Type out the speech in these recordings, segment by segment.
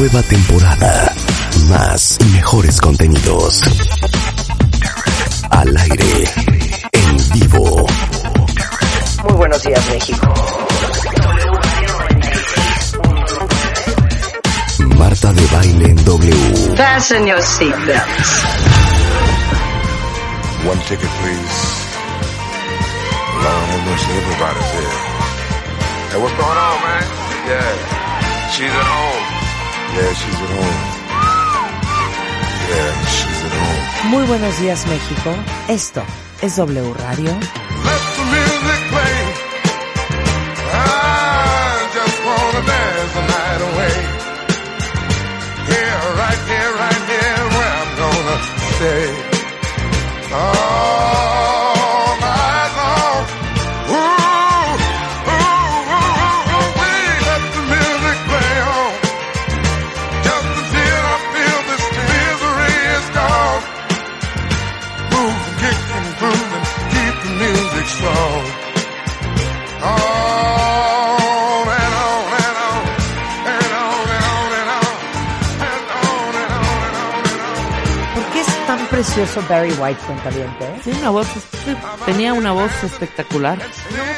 Nueva temporada. Más y mejores contenidos. Al aire. En vivo. Muy buenos días, México. Marta de baile en W. Fasten your seatbelts. One ticket, please. Lord have mercy, everybody's here. Hey, what's going on, man? Yeah, she's at home. Yeah, she's at home. Yeah, she's at home. Muy buenos días México, esto es W Radio. Let the music play. I just wanna dance the night away. Here, right here, right here, where I'm gonna stay. All precioso Barry White, cuentaviente? Sí, una voz, sí, tenía una voz espectacular. No,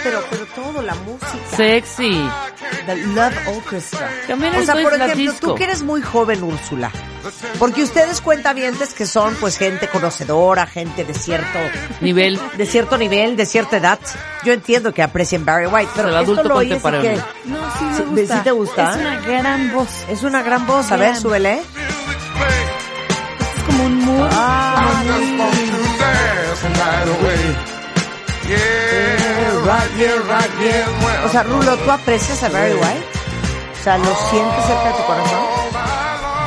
pero, pero todo, la música. Sexy. The Love Orchestra. También o sea, por ejemplo, disco. tú que eres muy joven, Úrsula. Porque ustedes cuentavientes que son pues gente conocedora, gente de cierto Nivel. de cierto nivel, de cierta edad. Yo entiendo que aprecien Barry White, pero El esto adulto lo oyes que No, sí Sí, me gusta. ¿sí te gusta? Es una gran voz. es una gran voz, a ver, súbele. I just want to dance the night away. Yeah, right here, right O sea, Rulo, ¿tú aprecias a Barry White? O sea, ¿lo sientes cerca de tu corazón?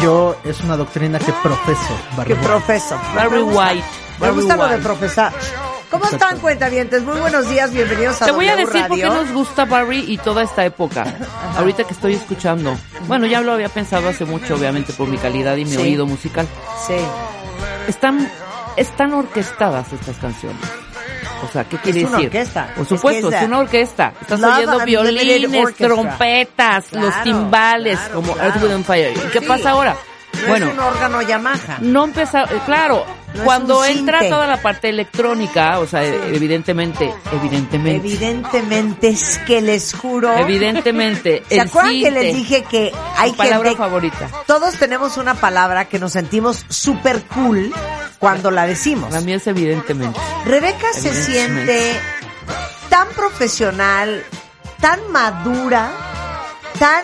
Yo es una doctrina que profeso. Barry Que White. profeso. Barry White. Me gusta lo de profesar. ¿Cómo Exacto. están, cuentavientes? Muy buenos días, bienvenidos a Te voy a decir por qué nos gusta Barry y toda esta época. Ahorita que estoy escuchando. Bueno, ya lo había pensado hace mucho, obviamente, por mi calidad y mi Sí. oído musical. Sí. Están, están orquestadas estas canciones. O sea, ¿qué quiere Es una decir? orquesta. Por Es que supuesto, es una orquesta. Estás Love oyendo violines, trompetas, los timbales, claro, como claro. Earth, Wind Fire. ¿Y qué Sí. pasa ahora? No bueno, es un órgano Yamaha. no empezar, eh, claro, No cuando entra toda la parte electrónica, o sea, evidentemente, evidentemente, Evidentemente es que les juro. evidentemente, ¿Se acuerdan que les dije que hay tu palabra gente... favorita. Todos tenemos una palabra que nos sentimos súper cool cuando la decimos. La mía es evidentemente. Rebeca se siente tan profesional, tan madura, tan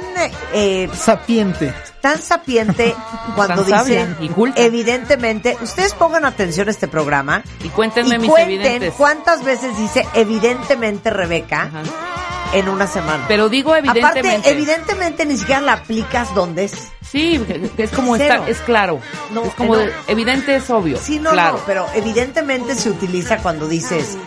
eh, Sapiente. tan sapiente cuando Tan dice evidentemente. Ustedes pongan atención a este programa Y cuéntenme y mis cuenten evidentes. cuántas veces dice evidentemente Rebeca Ajá. en una semana. Pero digo evidentemente. Aparte, evidentemente ni siquiera la aplicas donde es. Sí, es como Cero. está, es claro. No, es como no. de- evidente es obvio. Sí, no, claro. no, pero evidentemente se utiliza cuando dices,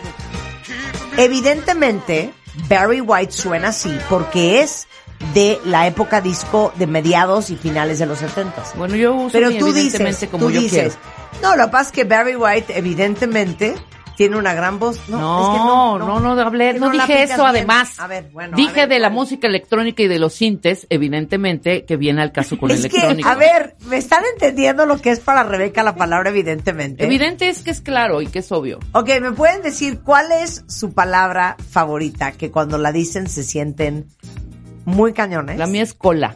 evidentemente Barry White suena así porque es de la época disco de mediados y finales de los 70 Bueno, yo uso Pero mi tú evidentemente dices, como tú yo dices, no, lo que pasa es que Barry White evidentemente tiene una gran voz. No, No, es que no, no, no, hablé, que no, no dije eso bien. además. A ver, bueno, a dije ver, de la música electrónica y de los sintes, evidentemente, que viene al caso con Es que, electrónica. a ver, ¿me están entendiendo lo que es para Rebeca la palabra evidentemente? Evidente es que es claro y que es obvio. Ok, ¿me pueden decir cuál es su palabra favorita que cuando la dicen se sienten muy cañones? La mía es cola.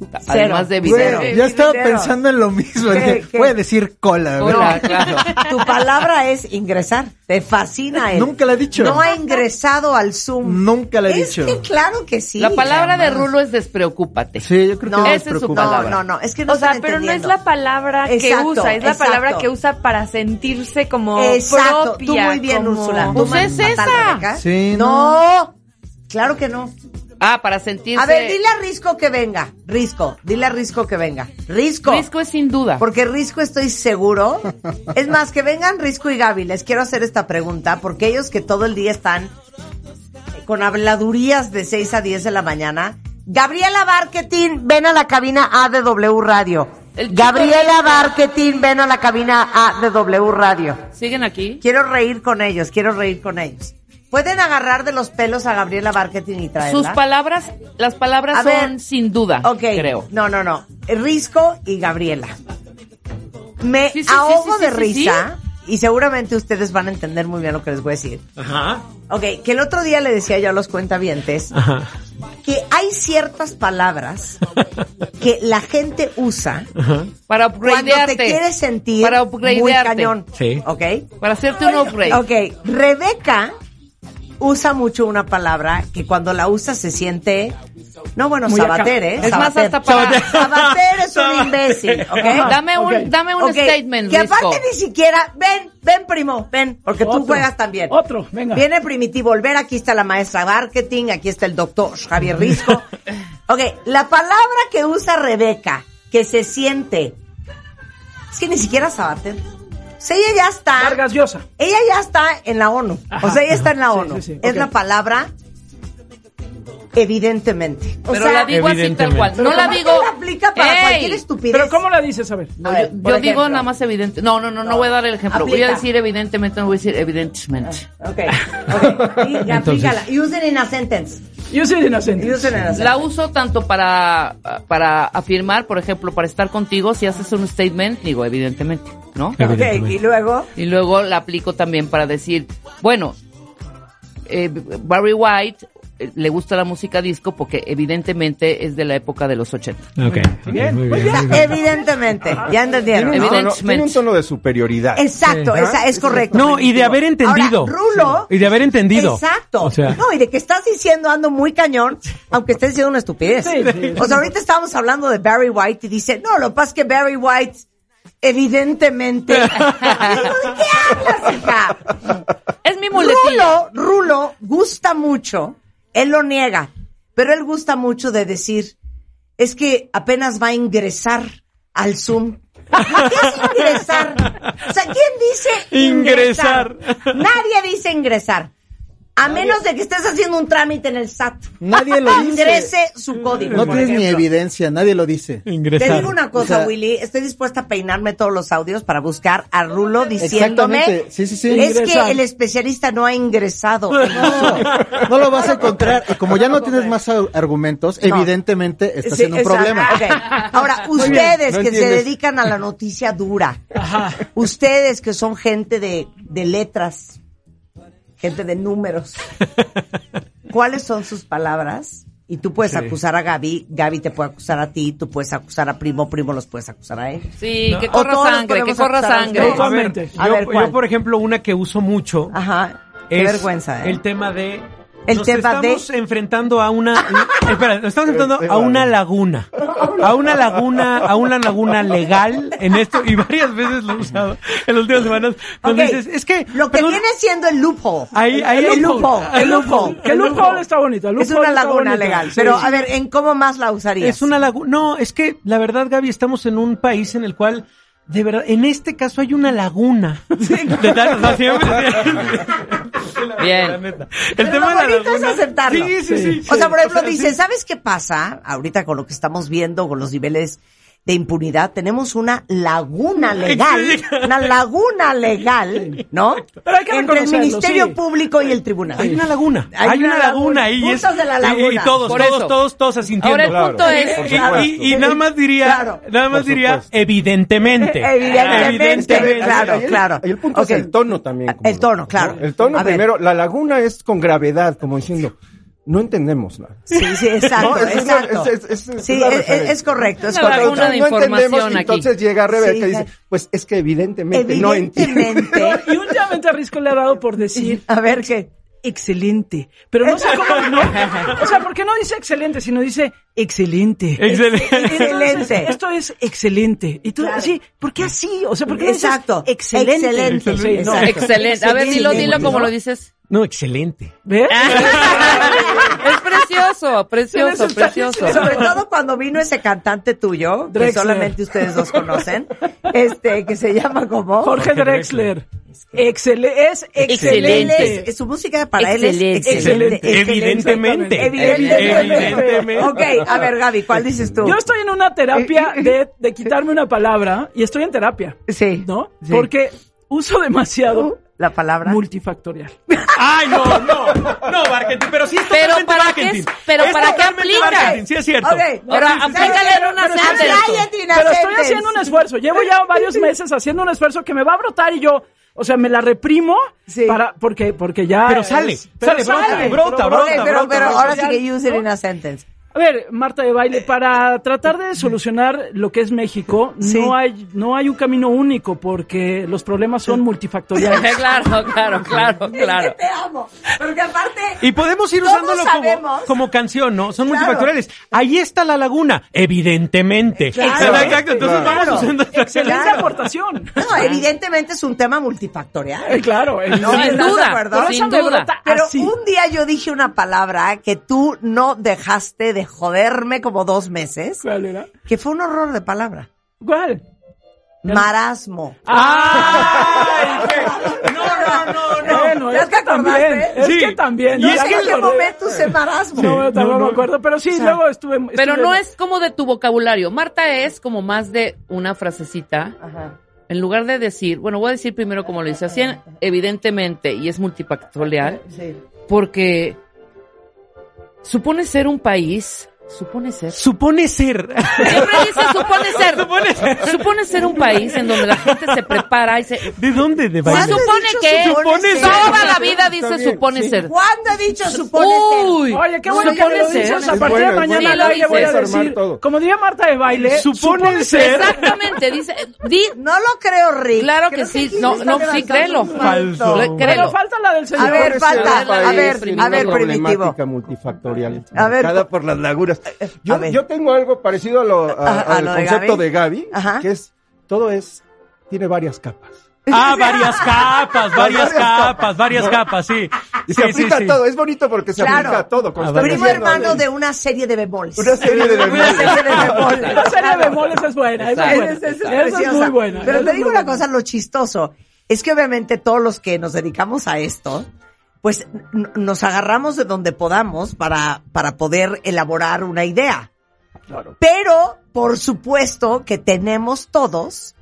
Cero. Además de Güey, evidente. ya estaba Cero. pensando en lo mismo. ¿Qué, dije, qué? Voy a decir cola. güey. Cola, claro. Tu palabra es ingresar. Te fascina él. Nunca la he dicho. No ha ingresado al Zoom. Nunca la he es dicho. que claro que sí. la palabra de. Rulo es despreocúpate. Sí, yo creo No, que esa es su. No, palabra. no, no, es que no o sea, pero no es la palabra que usa, es la exacto. palabra que usa para sentirse como Exacto, propia. tú muy bien, como- Úrsula. Pues ¿Tú, es esa. Sí, no. Claro que no. Ah, para sentirse... A ver, dile a Risco que venga. Risco, dile a Risco que venga. Risco. Risco es sin duda. Porque Risco estoy seguro. Es más, que vengan Risco y Gaby. Les quiero hacer esta pregunta porque ellos que todo el día están con habladurías de 6 a 10 de la mañana. Gabriela Marketing, ven a la cabina A de W Radio. Gabriela. Marketing, ven a la cabina A de W Radio. ¿Siguen aquí? Quiero reír con ellos, quiero reír con ellos. ¿Pueden agarrar de los pelos a Gabriela Marketing y traerla? Sus palabras, las palabras A ver. son sin duda, Ok. creo. No, no, no. Risco y Gabriela. Me Sí, ahogo sí, de sí, sí, risa y seguramente ustedes van a entender muy bien lo que les voy a decir. Ajá. Ok, que el otro día le decía yo a los cuentavientes Ajá. que hay ciertas palabras que la gente usa Para cuando te upgradearte. quieres sentir Para muy upgradearte. cañón. Sí. ¿Ok? Para hacerte un upgrade. Ok, Rebeca usa mucho una palabra que cuando la usa se siente... No, bueno, Muy acá. Sabater, ¿eh? Es más, Sabater. hasta para- Sabater es un imbécil, ¿ok? Dame un, dame un statement, Que Risco. aparte ni siquiera, ven, ven primo, ven, porque tú juegas también. Otro, venga. Viene Primitivo Volver, aquí está la maestra marketing, aquí está el doctor Javier Risco. ok, la palabra que usa Rebeca, que se siente, es que ni siquiera Sabater. O sea, ella ya está, Vargas Llosa. ella ya está en la ONU. o sea, ella está en la Sí, ONU. sí, sí, Es la palabra evidentemente. O Pero sea, la digo así tal cual. pero No la ¿cómo digo. la aplica para ¡Ey! cualquier estupidez? Pero ¿cómo la dices? A ver. No, A yo ver, yo por digo nada más evidente. No, no, no, no, voy a dar el ejemplo. Voy a decir evidentemente, no voy a decir evidentemente. Ok, ok. Y aplícala. Use it in a sentence. Yo soy de inocente. Use it in a sentence. La uso tanto para, para afirmar, por ejemplo, para estar contigo, si haces un statement, digo, evidentemente, ¿no? Ok, Evidentemente. y luego. Y luego la aplico también para decir, bueno, eh, Barry White le gusta la música disco porque evidentemente es de la época de los 80. Ok. Bien, Muy bien. bien. muy bien. Evidentemente, ya Tiene entendieron. un, ¿no? tiene un tono de superioridad. Exacto, Sí. esa es correcto. No, y de haber entendido. Ahora, Rulo. Sí. Y de haber entendido. Exacto. O sea. No, y de que estás diciendo ando muy cañón, aunque estés diciendo una estupidez. Sí, sí, o sea, ahorita estábamos hablando de Barry White y dice, no, lo que pasa es que Barry White, evidentemente. Digo, ¿de qué hablas, hija? Es mi muletilla. Rulo, Rulo gusta mucho, él lo niega, pero él gusta mucho de decir, es que apenas va a ingresar al Zoom. ¿Qué es ingresar? O sea, ¿quién dice ingresar? Ingresar. Nadie dice ingresar. A menos de que estés haciendo un trámite en el SAT. Nadie lo dice. Ingrese su código. No tienes ni evidencia, nadie lo dice. Te Ingresar. digo una cosa, O sea- Willy, estoy dispuesta a peinarme todos los audios para buscar a Rulo diciéndome Exactamente, sí, sí, sí. es Ingresar. que el especialista no ha ingresado. No lo vas a encontrar. Y como ya no tienes más ar- argumentos, No. evidentemente estás Sí, en un exacto. problema. Ahora, ustedes no que se dedican a la noticia dura, ustedes que son gente de, de letras, gente de números, ¿cuáles son sus palabras? Y tú puedes Sí. acusar a Gaby, Gaby te puede acusar a ti, tú puedes acusar a Primo, Primo los puedes acusar a él. Sí, que corra sangre, que corra sangre. A ver. A yo, ver, yo, por ejemplo, una que uso mucho Ajá. Qué es vergüenza, ¿eh? el tema de El nos tema de- estamos enfrentando a una espera, nos estamos enfrentando a una laguna. A una laguna, a una laguna legal en esto y varias veces lo he usado en las últimas semanas cuando Ok. dices, es que Lo que perdón, viene siendo el loophole. Ahí- ahí- el loophole. El loophole. El loophole está bonito. el Es una laguna legal. Sí. Pero, a ver, ¿en cómo más la usarías? es una laguna. No, es que la verdad, Gaby, estamos en un país en el cual de verdad, en este caso hay una laguna. De tal- o sea, siempre- Bien. La neta. El Pero tema lo de la bonito es laguna. aceptarlo. Sí, sí, sí. O sea, por ejemplo, O sea, dice, sí. ¿sabes qué pasa? Ahorita con lo que estamos viendo, con los niveles de impunidad, tenemos una laguna legal, una laguna legal, ¿no? Pero hay que Entre el Ministerio sí. Público y el Tribunal. Hay una laguna. Hay Hay, una una, laguna. laguna, y es Puntos de la y- laguna. Y, todos, Por todos, eso. todos, todos asintiendo. Ahora el Claro. punto es, Y, y- y nada más diría, Claro. nada más diría, evidentemente. Evidentemente, claro, Ahí el- claro. ahí el punto es el tono también. El no, tono, claro. ¿no? El tono A ver. primero, la laguna es con gravedad, como diciendo, no entendemos nada. Sí, sí, exacto, No, es- es- exacto. es- es- es sí, es, correcto, es Una correcto. no entendemos, aquí. entonces llega Rebeca Sí, y dice, pues es que evidentemente, no entiende. Evidentemente. Y últimamente a Risco le ha dado por decir A ver qué. excelente. Pero no sé cómo. No, o sea, ¿por qué no dice excelente, sino dice excelente? Excelente. Excelente. Esto es excelente. Y tú, Claro. sí, ¿por qué así? O sea, ¿por qué no dices Exacto. excelente? Excelente. Sí, no. Exacto. excelente. A ver, dilo, dilo como lo dices. No, excelente. ¿Ves? Es precioso, precioso, precioso. Sobre todo cuando vino ese cantante tuyo, que solamente ustedes dos conocen, este, que se llama como Jorge Drexler. Es Él excelente. es- su música para él es Excelente. excelente. Excelente. Evidentemente. Evidentemente. Evidentemente. Ok, a ver, Gaby, ¿cuál dices tú? Yo estoy en una terapia de, de quitarme una palabra y estoy en terapia, Sí. ¿no? Sí. Porque uso demasiado La palabra. multifactorial. Ay, no, no, no, Barkentin, pero sí es Pero totalmente ¿para qué Barkentin. es- pero Es ¿para qué aplica? Sí es cierto. Ok, Pero aplícale en una pero sentence. a Pero estoy haciendo un esfuerzo. Llevo ya varios meses haciendo un esfuerzo que me va a brotar y yo, o sea, me la reprimo Sí. para porque porque ya Pero es- sale, pero sale, brota, sale, brota, brota, pero, brota, pero brota. ahora sí que use in a sentence. A ver, Marta de baile, para tratar de solucionar lo que es México, Sí. no hay no hay un camino único porque los problemas son multifactoriales. Claro, claro, claro, Es que claro. te amo. Porque aparte. Y podemos ir usándolo como, como canción, ¿no? Son Claro. multifactoriales. Ahí está la laguna, evidentemente. Claro. Exacto, entonces Claro. vamos usando Excelente Claro. aportación. No, evidentemente es un tema multifactorial. Eh, claro, eh, No, Sin ¿estás de duda, sin duda. Pero así. un día yo dije una palabra que tú no dejaste de joderme como dos meses, ¿Cuál era? que fue un horror de palabra. ¿Cuál? Marasmo. ¡Ay! qué- No, no, no, no. Bueno, ¿Ya es te que también, es Sí. que también. Y es que ¿En qué momento usé marasmo? No, yo tampoco no, me acuerdo, pero sí, O sea, luego estuve... Pero no es como de tu vocabulario. Marta es como más de una frasecita. Ajá. En lugar de decir, bueno, voy a decir primero como lo dice, así en- evidentemente, y es multifactorial, Sí. porque supone ser un país, supone ser. Supone ser. Siempre dice supone ser. Supone ser. Supone ser un país en donde la gente se prepara y se... ¿De dónde? ¿De Se ¿Cuándo he supone dicho que supone ser? toda la vida dice supone sí. ser. ¿Cuándo he dicho supone Uy, Oye, qué bueno que supone me lo ser. dices. A partir bueno, de mañana bueno. aire voy a lo decir, todo. como diría Marta de baile, Supone ser. Exactamente, dice, di, No lo creo, Rick. Claro que sí. No, no, sí, créelo. Falso. Pero falta la del señor. A ver, falta. A ver, a ver, primitivo. problemática multifactorial. A ver, por las lagunas. Yo, a ver. yo tengo algo parecido a lo, a- A- a al de concepto Gaby. de Gaby, Ajá. que es, todo es, tiene varias capas. Ah, varias capas, varias capas, varias capas, sí. Y Sí, se aplica sí, todo, es bonito porque se Claro. aplica a todo. Primo hermano de una serie de bemoles. Una serie de Una bemoles. serie de bemoles. La serie de bemoles es buena, esa es es muy buena. Pero te digo una cosa, lo chistoso es que obviamente todos los que nos dedicamos a esto, pues nos agarramos de donde podamos para, para poder elaborar una idea. Pero, por supuesto que tenemos todos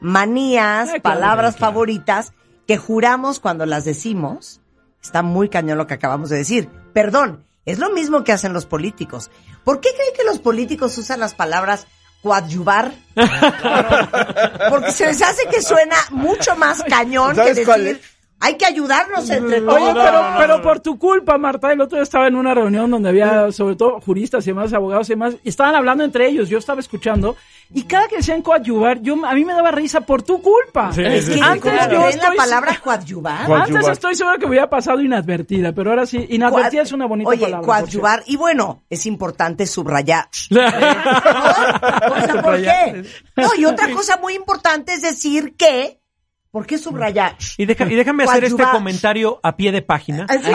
manías, Ay, claro, palabras claro. favoritas que juramos cuando las decimos. Está muy cañón lo que acabamos de decir. Perdón, es lo mismo que hacen los políticos. ¿Por qué creen que los políticos usan las palabras coadyuvar? Porque se les hace que suena mucho más cañón que ¿Sabes cuál decir, es? Hay que ayudarnos entre Oye, todos. pero, pero por tu culpa, Marta, el otro día estaba en una reunión donde había sobre todo juristas y demás, abogados y demás, y estaban hablando entre ellos, yo estaba escuchando, y cada que decían coadyuvar, yo, a mí me daba risa por tu culpa. Sí, Es que sí, Antes claro. yo ¿creen la estoy- palabra coadyuvar? Coadyuvar. Antes estoy seguro que me hubiera pasado inadvertida, pero ahora sí, inadvertida Coad- es una bonita Oye, palabra. por coadyuvar. Y bueno, es importante subrayar. O sea, ¿por qué? No, y otra cosa muy importante es decir que, ¿por qué subrayar? Y, deja- y déjame hacer este comentario a pie de página. Ah, sí.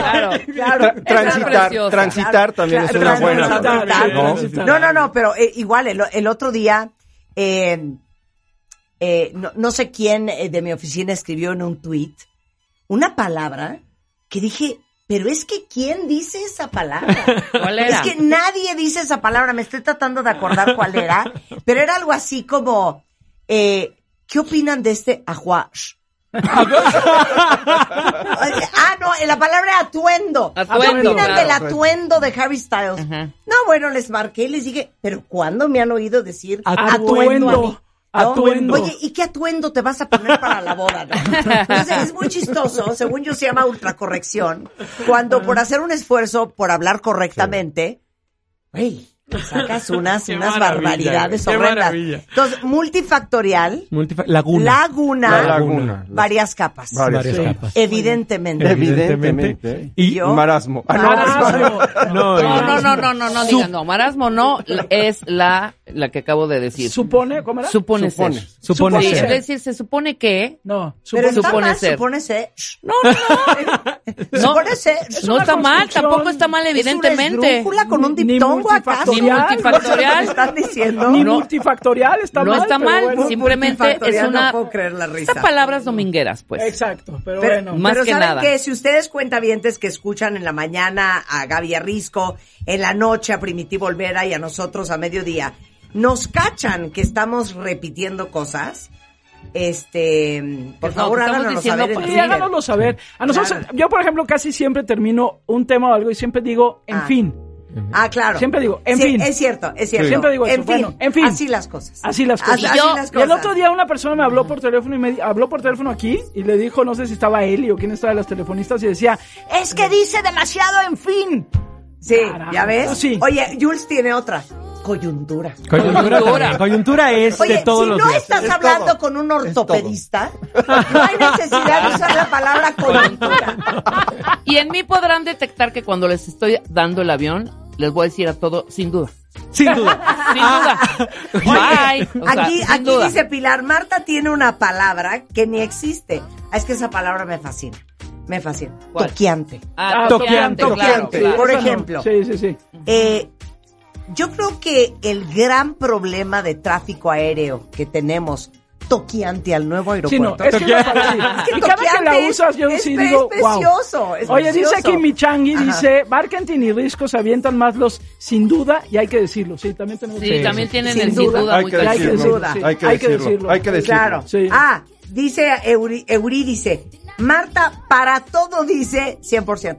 Claro. Claro. Transitar, transitar también es una buena. ¿no? No, no, no, pero eh, igual, el, el otro día, eh, eh, no, no sé quién de mi oficina escribió en un tweet una palabra que dije, pero es que ¿quién dice esa palabra? ¿Cuál era? Es que nadie dice esa palabra, me estoy tratando de acordar cuál era, pero era algo así como, eh, ¿qué opinan de este ajuash? ah, no, la palabra atuendo. Atuendo, ¿Qué opinan claro. del atuendo de Harry Styles? No, bueno, les marqué y les dije, pero ¿cuándo me han oído decir Atuendo. atuendo? a mí? ¿No? Atuendo. Oye, ¿y qué atuendo te vas a poner para la boda? no? Entonces, es muy chistoso, según yo se llama ultracorrección, cuando por hacer un esfuerzo por hablar correctamente, Sacas unas, Qué unas barbaridades qué horrendas. maravilla. Entonces, multifactorial, Multifa- Laguna. laguna, La laguna. varias capas. Varias Varias capas. capas. Evidentemente. Evidentemente. Y Yo- Marasmo. Ah, no, Marasmo. No, No, no, no, no, no, no digan, no, marasmo no, es la, la que acabo de decir. Supone, ¿cómo era? Supone Supone. ser. Supone Sí, ser. es decir, se supone que... No, Pero supone. está supone mal, ser. supone ser. No, no, no. Supone ser. No una está mal, tampoco está mal, Es una evidentemente. con un diptongo acá. Multifactorial. Ni multifactorial. ¿Me están diciendo? Ni No. multifactorial está No mal. está pero mal, bueno. simplemente es una... no puedo creer la risa. Estas palabras domingueras, pues. Exacto, pero, Pero, bueno. Más pero que ¿saben nada. qué? Si ustedes cuentavientes que escuchan en la mañana a Gaby Arrisco, en la noche a Primitivo Olvera y a nosotros a mediodía, nos cachan que estamos repitiendo cosas, este, por no, favor que háganoslo diciendo saber Sí, háganoslo saber. A nosotros, Claro. yo por ejemplo casi siempre termino un tema o algo y siempre digo, en Ah. fin. Ah, claro. Siempre digo, en Sí, fin. Es cierto, es cierto. Siempre digo eso. En fin, Bueno, en fin. Así las cosas. Así las cosas. Así, yo- las Y el cosas. otro día una persona me habló por teléfono y me habló por teléfono aquí y le dijo, no sé si estaba Eli o quién estaba de los telefonistas y decía, es que dice demasiado en fin. Sí, Carajo. ¿ya ves? Sí. Oye, Jules tiene otra. Coyuntura. Coyuntura. Coyuntura. es Oye, de todos si los no días. estás Es hablando todo. con un ortopedista, no hay necesidad de usar la palabra coyuntura. Y en mí podrán detectar que cuando les estoy dando el avión, les voy a decir a todo, sin duda. Sin duda. Sin duda. Bye. O sea, aquí sin aquí duda. dice Pilar, Marta tiene una palabra que ni existe. Ah, Es que esa palabra me fascina. Me fascina. ¿Cuál? Toqueante. Ah, Toqueante, toqueante, claro, toqueante. claro. Por ejemplo. Sí, sí, sí. Eh, yo creo que el gran problema de tráfico aéreo que tenemos toqueante al nuevo Sí, no, aeropuerto. es que, no es para ti. Es que y cada que la usas, yo es- sí es digo, wow. precioso, es Oye, dice aquí Michangi, Ajá. dice, Barkentin y Risco se avientan más los sin duda, y hay que decirlo, sí, también tenemos Sí, que también tienen Sin el duda. sin duda Hay muy que Hay que decirlo, sí. Hay que Hay que decirlo. Hay que decirlo. Claro. Sí. Ah, dice Euri, Euri dice, Marta, para todo dice 100%.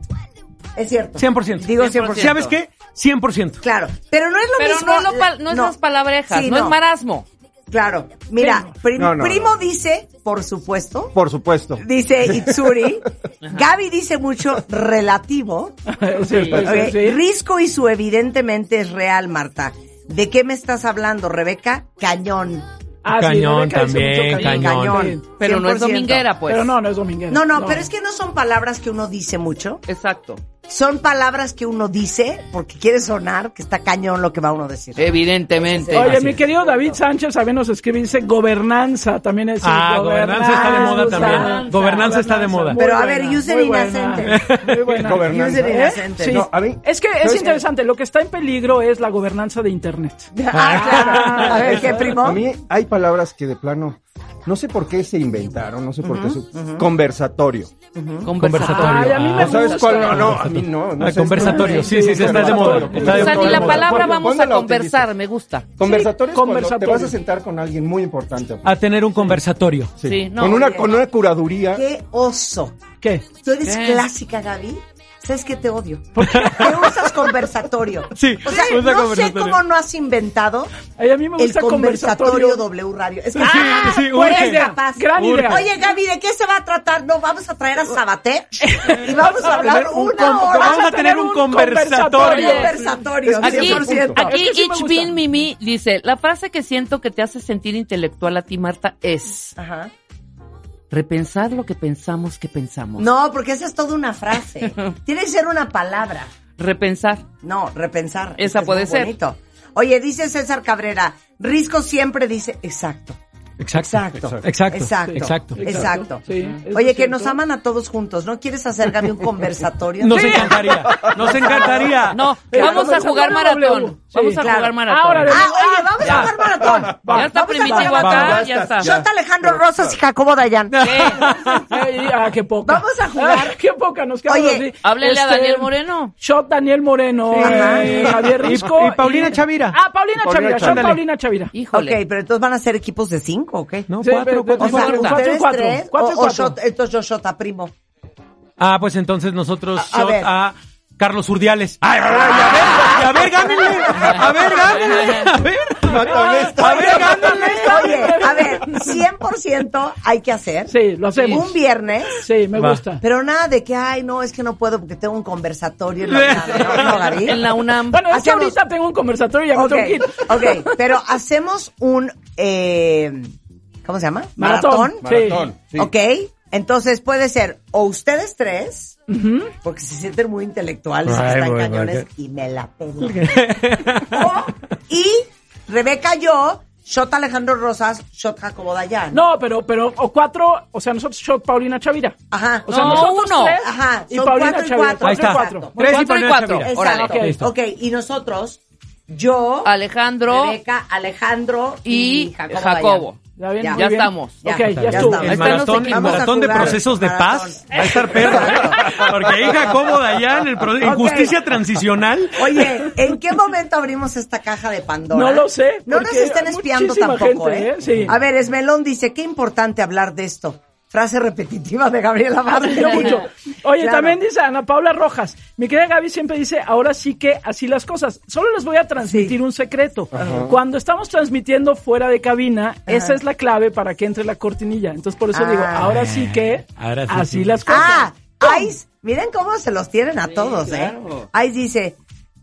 Es cierto. 100%. Digo 100%. ¿Sabes qué? 100%. Claro, pero no es lo Pero mismo. no, es lo pal- no es las palabrejas, Sí, no, es marasmo. Claro. Mira, Sí. prim- No, no, primo no. dice, por supuesto, Por supuesto. dice Itsuri. Gaby dice mucho relativo. Sí, sí, Ok, sí. Risco y su evidentemente es real, Marta. ¿De qué me estás hablando, Rebeca? Cañón. Ah, Cañón también, cañón. Sí. Pero no es 100%. dominguera, pues. Pero no, no es dominguera. No, no, pero es que no son palabras que uno dice mucho. Exacto. Son palabras que uno dice porque quiere sonar que está cañón lo que va uno a decir. Evidentemente. Oye, Así mi es. querido David Sánchez también nos escribe, dice gobernanza, también es Ah, gobernanza está de moda también. Gobernanza está de moda. Pero a ver, user inocente. Muy buena. Gobernanza. User ¿Eh? inocente. Sí. No, a mí- es que es interesante, lo que está en peligro es la gobernanza de Internet. Ah, claro. A ver, ¿qué primo? A mí hay palabras que de plano, no sé por qué se inventaron, no sé por qué. su- Conversatorio. Conversatorio. Ay, a mí me ¿No ¿Sabes gusta. cuál? No, no, a mí no. no Ah, sé, conversatorio, sí, sí, sí, está de moda. Está O de sea, ni la palabra ¿Cuándo- vamos a conversar, me gusta. Conversatorio es cuando te conversatorio. vas a sentar con alguien muy importante. A tener un conversatorio. Sí. Sí, no, con, una, con una curaduría. ¡Qué oso! ¿Qué? Tú eres ¿Qué? clásica, Gaby. ¿Sabes qué te odio? Porque usas conversatorio. Sí, O sea, usa no sé cómo no has inventado Ay, a mí me el gusta conversatorio conversatorio. W Radio. Es que Sí, sí, buena urge. idea, Paz. Gran idea. Oye, Gaby, ¿de qué se va a tratar? No, vamos a traer a Sabaté y vamos a hablar tener un una hora. vamos a tener un conversatorio. conversatorio. Aquí, 100%. aquí Es que sí me Ich bin gusta. Mimi dice, la frase que siento que te hace sentir intelectual a ti, Marta, es Ajá. Repensar lo que pensamos que pensamos. No, porque esa es toda una frase. Tiene que ser una palabra. Repensar. No, repensar. Esa Es puede ser. bonito. Oye, dice César Cabrera, Risco siempre dice, exacto. Exacto. Exacto. Exacto. Exacto. Exacto. Exacto. Sí, Oye, que cierto. nos aman a todos juntos. ¿No quieres hacer, Gaby, un conversatorio? Nos encantaría. Nos encantaría. No, vamos a jugar maratón. Vamos Sí, a claro. jugar maratón. Ahora, de- Ah, oye, vamos Ya. a jugar maratón. ya está primitivo acá, ya está. Shot Alejandro Rosas y Jacobo Dayan. Ay, ah, qué poca. Vamos a jugar. Ah, qué poca, nos quedamos Oye, así. Háblenle a Este, Daniel Moreno. Shot Daniel Moreno, Sí. eh, Javier Risco. y Paulina Chavira. Ah, Paulina Paulina Chavira, Shot. Paulina Chavira. Híjole. Ok, pero entonces van a ser equipos de cinco, ¿ok? No, Sí, cuatro, cuatro, O sea, cuatro, cuatro. cuatro, ustedes cuatro. tres, Cuatro, o, shot, entonces yo shot a primo. Ah, pues entonces nosotros shot a Carlos Urdiales. Ay, ay, ay, a ver, a ver, gánenle. A ver, gánenle. A ver. A ver, gánenle. Oye, a ver, 100% hay que hacer. Sí, lo hacemos. Un viernes. Sí, me Va. gusta. Pero nada de que, ay, no, es que no puedo porque tengo un conversatorio en la UNAM. No, no, Gaby. En la UNAM. Bueno, es que ahorita tengo un conversatorio y ya me Ok, tengo que ir. ok, pero hacemos un, eh, ¿cómo se llama? Maratón. Maratón. sí. Ok, entonces puede ser o ustedes tres, porque se sienten muy intelectuales, y Ay, están cañones y me la pelan. O- y Rebeca yo, Shot Alejandro Rosas, Shot Jacobo Dayan. No, pero, pero, o cuatro, o sea, nosotros shot Paulina Chavira. Ajá. O sea, No, nosotros uno. tres Ajá, y son Paulina cuatro y Chavira. cuatro. Ahí está. Exacto. Tres y Cuatro y Paulina cuatro. Exacto. Ok, y nosotros, yo, Alejandro Rebeca, Alejandro y Jacobo. Jacobo. Ya, bien, Ya. muy Ya bien. estamos. Ya. Ok, ya, Ya estuvo. El Están maratón, el maratón de procesos de paz va a estar perro, ¿eh? Porque ahí Jacobo Dayan, el pro- en Ok. justicia transicional. Oye, ¿en qué momento abrimos esta caja de Pandora? No lo sé, No nos hay espiando tampoco, gente, ¿eh? ¿eh? Sí. A ver, Esmelón dice, qué importante hablar de esto. Frase repetitiva de Gabriela Martín. mucho. Oye, Claro. también dice Ana Paula Rojas. Mi querida Gaby siempre dice, ahora sí que así las cosas. Solo les voy a transmitir un secreto. Cuando estamos transmitiendo fuera de cabina, esa es la clave para que entre la cortinilla. Entonces, por eso Ah. digo, ahora sí que Ahora sí, así sí. las cosas. Ah, Ice, miren cómo se los tienen a todos, ¿eh? Ice dice,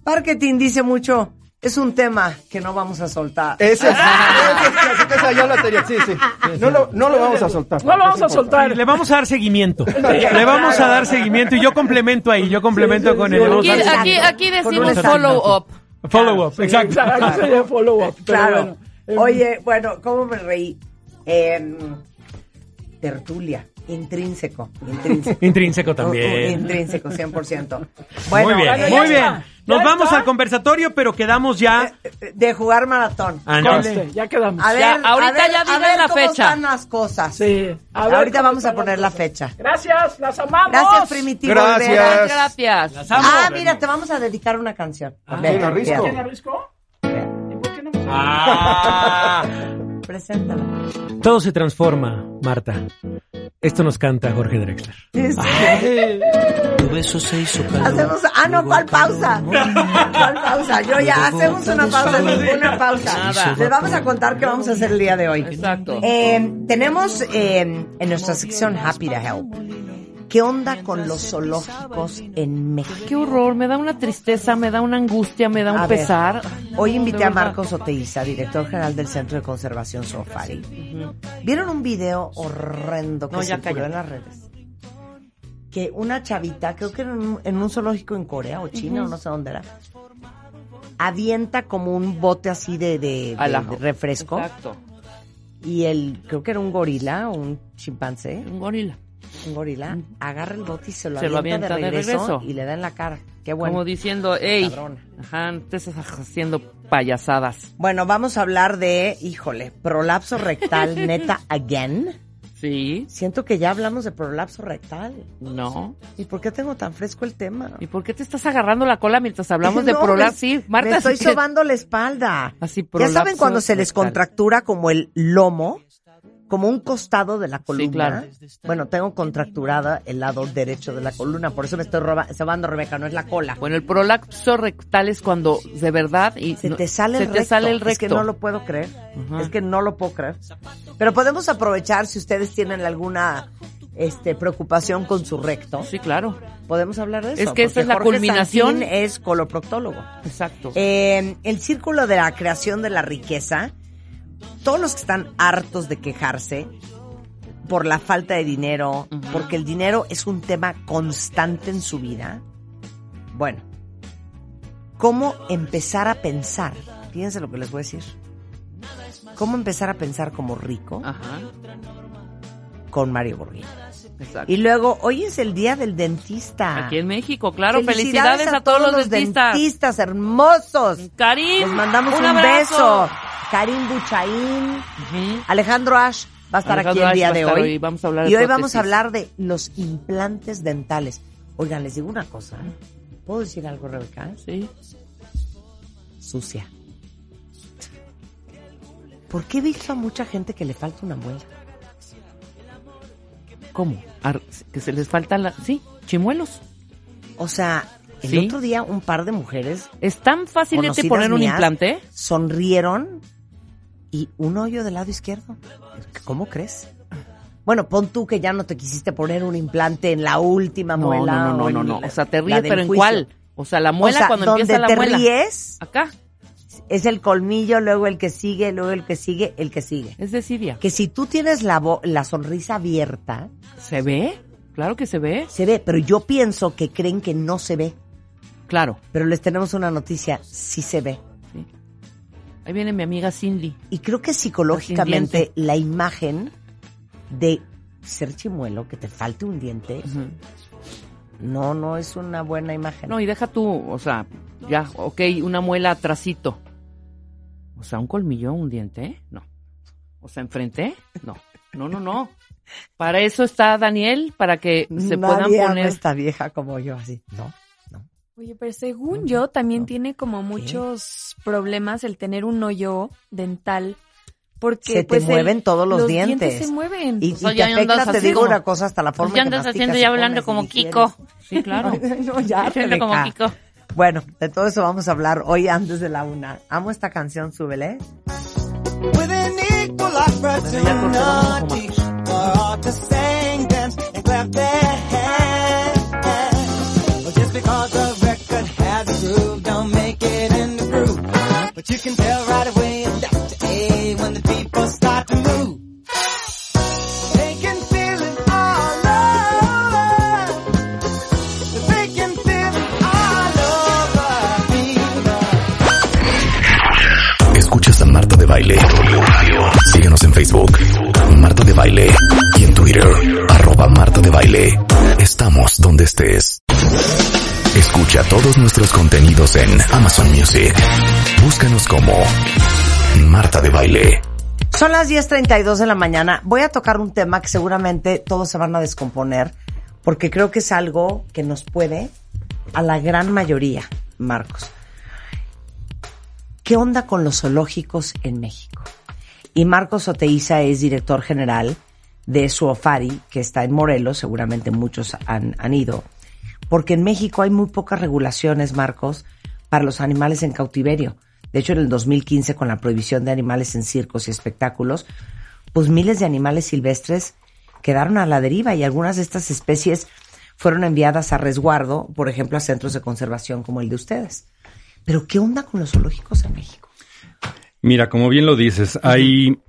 marketing dice mucho, es un tema que no vamos a soltar. Ese es, ese es, esa ya la tenía, sí, sí. No lo, no lo vamos a soltar. No lo vamos a soltar. Le vamos a dar seguimiento. Le vamos a dar seguimiento y yo complemento ahí, yo complemento Sí, sí, con sí. el. Aquí, aquí, aquí decimos exacto. follow up. Follow up, exacto. Aquí sería follow up. pero Claro. bueno. Eh, Oye, bueno, ¿cómo me reí? Em, tertulia, intrínseco, intrínseco. Intrínseco también. Intrínseco, 100%. Bueno, muy bien, muy está. bien. Nos vamos está. al conversatorio, pero quedamos ya. de jugar maratón. Ah, no. Conste, ya quedamos. A ver, Ya, ahorita a ver, ya a digan ver la cómo fecha. están las cosas. Sí. A ver Ahorita vamos a poner las la fecha. Gracias, las amamos. Gracias, Primitivo Gracias. Rivera. Gracias. Ah, mira, te vamos a dedicar una canción. Ven, ¿quién, a Risco? ven, ¿Quién. ¿Y por qué no? Ah. Preséntala. Todo se transforma, Marta. Esto nos canta Jorge Drexler. Tu beso se hizo calor. Hacemos, ah, no, ¿cuál pausa? ¿Cuál pausa? Yo ya, hacemos una pausa, ninguna pausa. Nada. Les vamos a contar qué vamos a hacer el día de hoy. Exacto. Eh, tenemos eh, en nuestra sección Happy to Help. ¿Qué onda con los zoológicos en México? Qué horror, me da una tristeza, me da una angustia, me da un A ver, pesar. Hoy invité a. Marcos Oteiza, director general del Centro de Conservación Sofari. ¿Vieron un video horrendo que No, ya circuló cállate. en las redes? Que una chavita, creo que en un, en un zoológico en Corea o China o no sé dónde era, avienta como un bote así de, de refresco Exacto. y el, creo que era un gorila o un chimpancé, Un gorila. Un gorila, agarra el bote y se lo, Se lo avienta, de, de regreso y le da en la cara. Qué bueno. Como diciendo, hey, ajá, te estás haciendo payasadas. Bueno, vamos a hablar de, híjole, prolapso rectal neta again. Sí, Siento que ya hablamos de prolapso rectal. no. ¿Y por qué tengo tan fresco el tema? ¿Y por qué te estás agarrando la cola mientras hablamos de prolapso? Sí, Marta. Me estoy que- sobando la espalda. Así, Ya prolapso saben cuando se les contractura como el lomo, como un costado de la columna. claro. Bueno, tengo contracturada el lado derecho de la columna, por eso me estoy roba- sobando, Rebeca, no es la cola. Bueno, el prolapso rectal es cuando de verdad y Se te sale se el te recto. sale el Es recto. que no lo puedo creer. Es que no lo puedo creer. Pero podemos aprovechar si ustedes tienen alguna este, preocupación con su recto. Sí, claro. Podemos hablar de eso. Es que esa es la Jorge culminación. Santín es coloproctólogo. Exacto. Eh, el círculo de la creación de la riqueza, todos los que están hartos de quejarse por la falta de dinero, porque el dinero es un tema constante en su vida, bueno, ¿cómo empezar a pensar? Fíjense lo que les voy a decir. ¿Cómo empezar a pensar como rico Ajá. con Mario Borghini? Exacto. Y luego, hoy es el día del dentista. Aquí en México, claro. Felicidades, a, todos los dentistas. dentistas hermosos. Karim, Les mandamos un, abrazo. beso. Karim Buchaín. Alejandro Ash va a estar Alejandro aquí el día de hoy. hoy. Vamos a hablar de y hoy prótesis. vamos a hablar de los implantes dentales. Oigan, les digo una cosa. ¿Puedo decir algo, Rebeca? Sí. Sucia. ¿Por qué he visto a mucha gente que le falta una muela? ¿Cómo? Que se les falta la... Sí, chimuelos. O sea, el Sí. otro día un par de mujeres ¿Es tan fácil de poner un implante? sonrieron y un hoyo del lado izquierdo. ¿Cómo crees? Bueno, pon tú que ya no te quisiste poner un implante en la última No, muela. no, no, no, o no, no. la- O sea, te ríes, pero ¿en cuál? O sea, la muela O sea, cuando donde empieza la te muela. ríes Acá. es el colmillo, luego el que sigue, luego el que sigue, el que sigue. Es desidia. Que si tú tienes la, la sonrisa abierta, ¿Se ve? Claro que se ve. se ve, pero yo pienso que creen que no se ve. Claro. Pero les tenemos una noticia, sí se ve. Ahí viene mi amiga Cindy. Y creo que psicológicamente la imagen de ser chimuelo, que te falte un diente, no, no es una buena imagen. No, y deja tú, o sea, ya, ok, una muela atrasito. O sea, un colmillo, un diente, no. O sea, enfrente, no. No, no, no. Para eso está Daniel, para que se puedan Nadie poner. esta vieja como yo, así. No. Oye, pero según yo, también tiene como muchos problemas el tener un hoyo dental. Porque Se te pues, el- mueven todos los, dientes. se mueven. Y, O sea, y te te digo como- una cosa, hasta la Pues forma ya andas haciendo ya hablando como. Kiko. Sí, claro. no, ya, Haciendo como. Kiko. Bueno, de todo eso vamos a hablar hoy antes de la una. Amo esta canción, súbele. With Music. Búscanos como Marta de Baile. Son las 10.32 de la mañana. Voy a tocar un tema que seguramente todos se van a descomponer, porque creo que es algo que nos puede a la gran mayoría, Marcos. ¿Qué onda con los zoológicos en México? Y Marcos Oteiza es director general de Suofari, que está en Morelos, seguramente muchos han, han ido, porque en México hay muy pocas regulaciones, Marcos, para los animales en cautiverio. De hecho, en el 2015, con la prohibición de animales en circos y espectáculos, pues miles de animales silvestres quedaron a la deriva y algunas de estas especies fueron enviadas a resguardo, por ejemplo, a centros de conservación como el de ustedes. Pero, ¿qué onda con los zoológicos en México? Mira, como bien lo dices, hay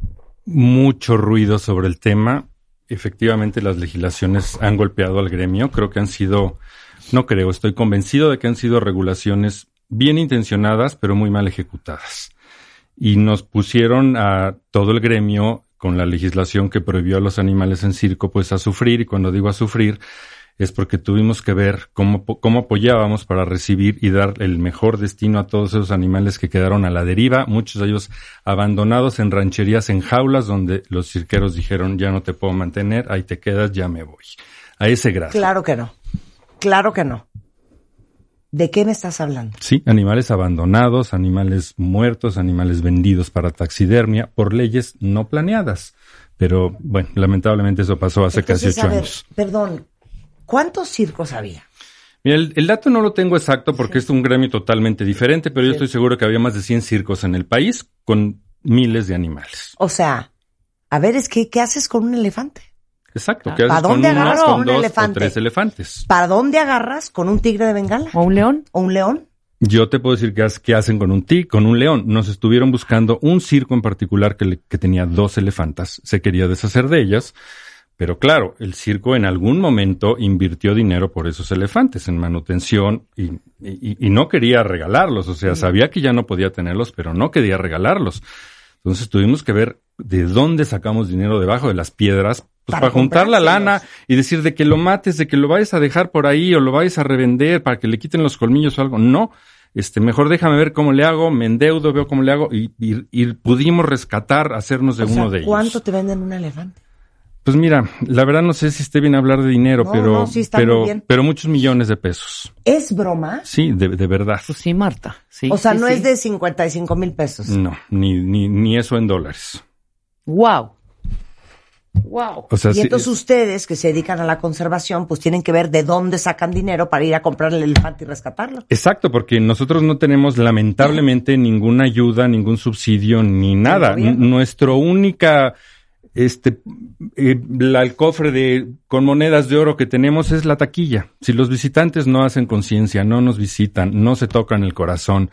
mucho ruido sobre el tema. Efectivamente, las legislaciones han golpeado al gremio. Creo que han sido, no creo, estoy convencido de que han sido regulaciones bien intencionadas, pero muy mal ejecutadas. Y nos pusieron a todo el gremio con la legislación que prohibió a los animales en circo, pues a sufrir. Y cuando digo a sufrir, es porque tuvimos que ver cómo, cómo apoyábamos para recibir y dar el mejor destino a todos esos animales que quedaron a la deriva, muchos de ellos abandonados en rancherías, en jaulas, donde los cirqueros dijeron, ya no te puedo mantener, ahí te quedas, ya me voy. A ese grado. Claro que no. Claro que no. ¿De qué me estás hablando? Sí, animales abandonados, animales muertos, animales vendidos para taxidermia por leyes no planeadas. Pero bueno, lamentablemente eso pasó hace casi ocho a ver, años. Perdón, ¿cuántos circos había? Mira, el, el dato no lo tengo exacto porque es un gremio totalmente diferente, pero yo estoy seguro que había más de 100 circos en el país con miles de animales. O sea, a ver, es que, ¿qué haces con un elefante? Exacto. Ah. ¿Qué haces ¿Para dónde con agarras con con un dos elefante? o tres elefantes? ¿Para dónde agarras con un tigre de Bengala? ¿O un león? ¿O un león? Yo te puedo decir qué hacen con un tig, con un león. Nos estuvieron buscando un circo en particular que, le- que tenía dos elefantas. Se quería deshacer de ellas. Pero claro, el circo en algún momento invirtió dinero por esos elefantes en manutención y, y- y no quería regalarlos. O sea, sabía que ya no podía tenerlos, pero no quería regalarlos. Entonces tuvimos que ver de dónde sacamos dinero debajo de las piedras pues, Para para, juntar la lana y decir de que lo mates, de que lo vayas a dejar por ahí o lo vayas a revender para que le quiten los colmillos o algo. No, este, mejor déjame ver cómo le hago, me endeudo, veo cómo le hago y, y- y pudimos rescatar, hacernos de O sea, uno de ellos. ¿Cuánto te venden un elefante? Pues mira, la verdad no sé si esté bien hablar de dinero, No, pero, no, sí está muy pero, bien. pero muchos millones de pesos. ¿Es broma? Sí, de, de verdad. Pues sí, Marta. Sí, o sea, sí, no sí. es de 55 mil pesos. No, ni, ni, ni eso en dólares. Wow. Wow. O sea, y sí, entonces ustedes que se dedican a la conservación, pues tienen que ver de dónde sacan dinero para ir a comprar el elefante y rescatarlo. Exacto, porque nosotros no tenemos lamentablemente ninguna ayuda, ningún subsidio ni nada. Nuestro única este eh, la- el cofre de con monedas de oro que tenemos es la taquilla. Si los visitantes no hacen conciencia, no nos visitan, no se tocan el corazón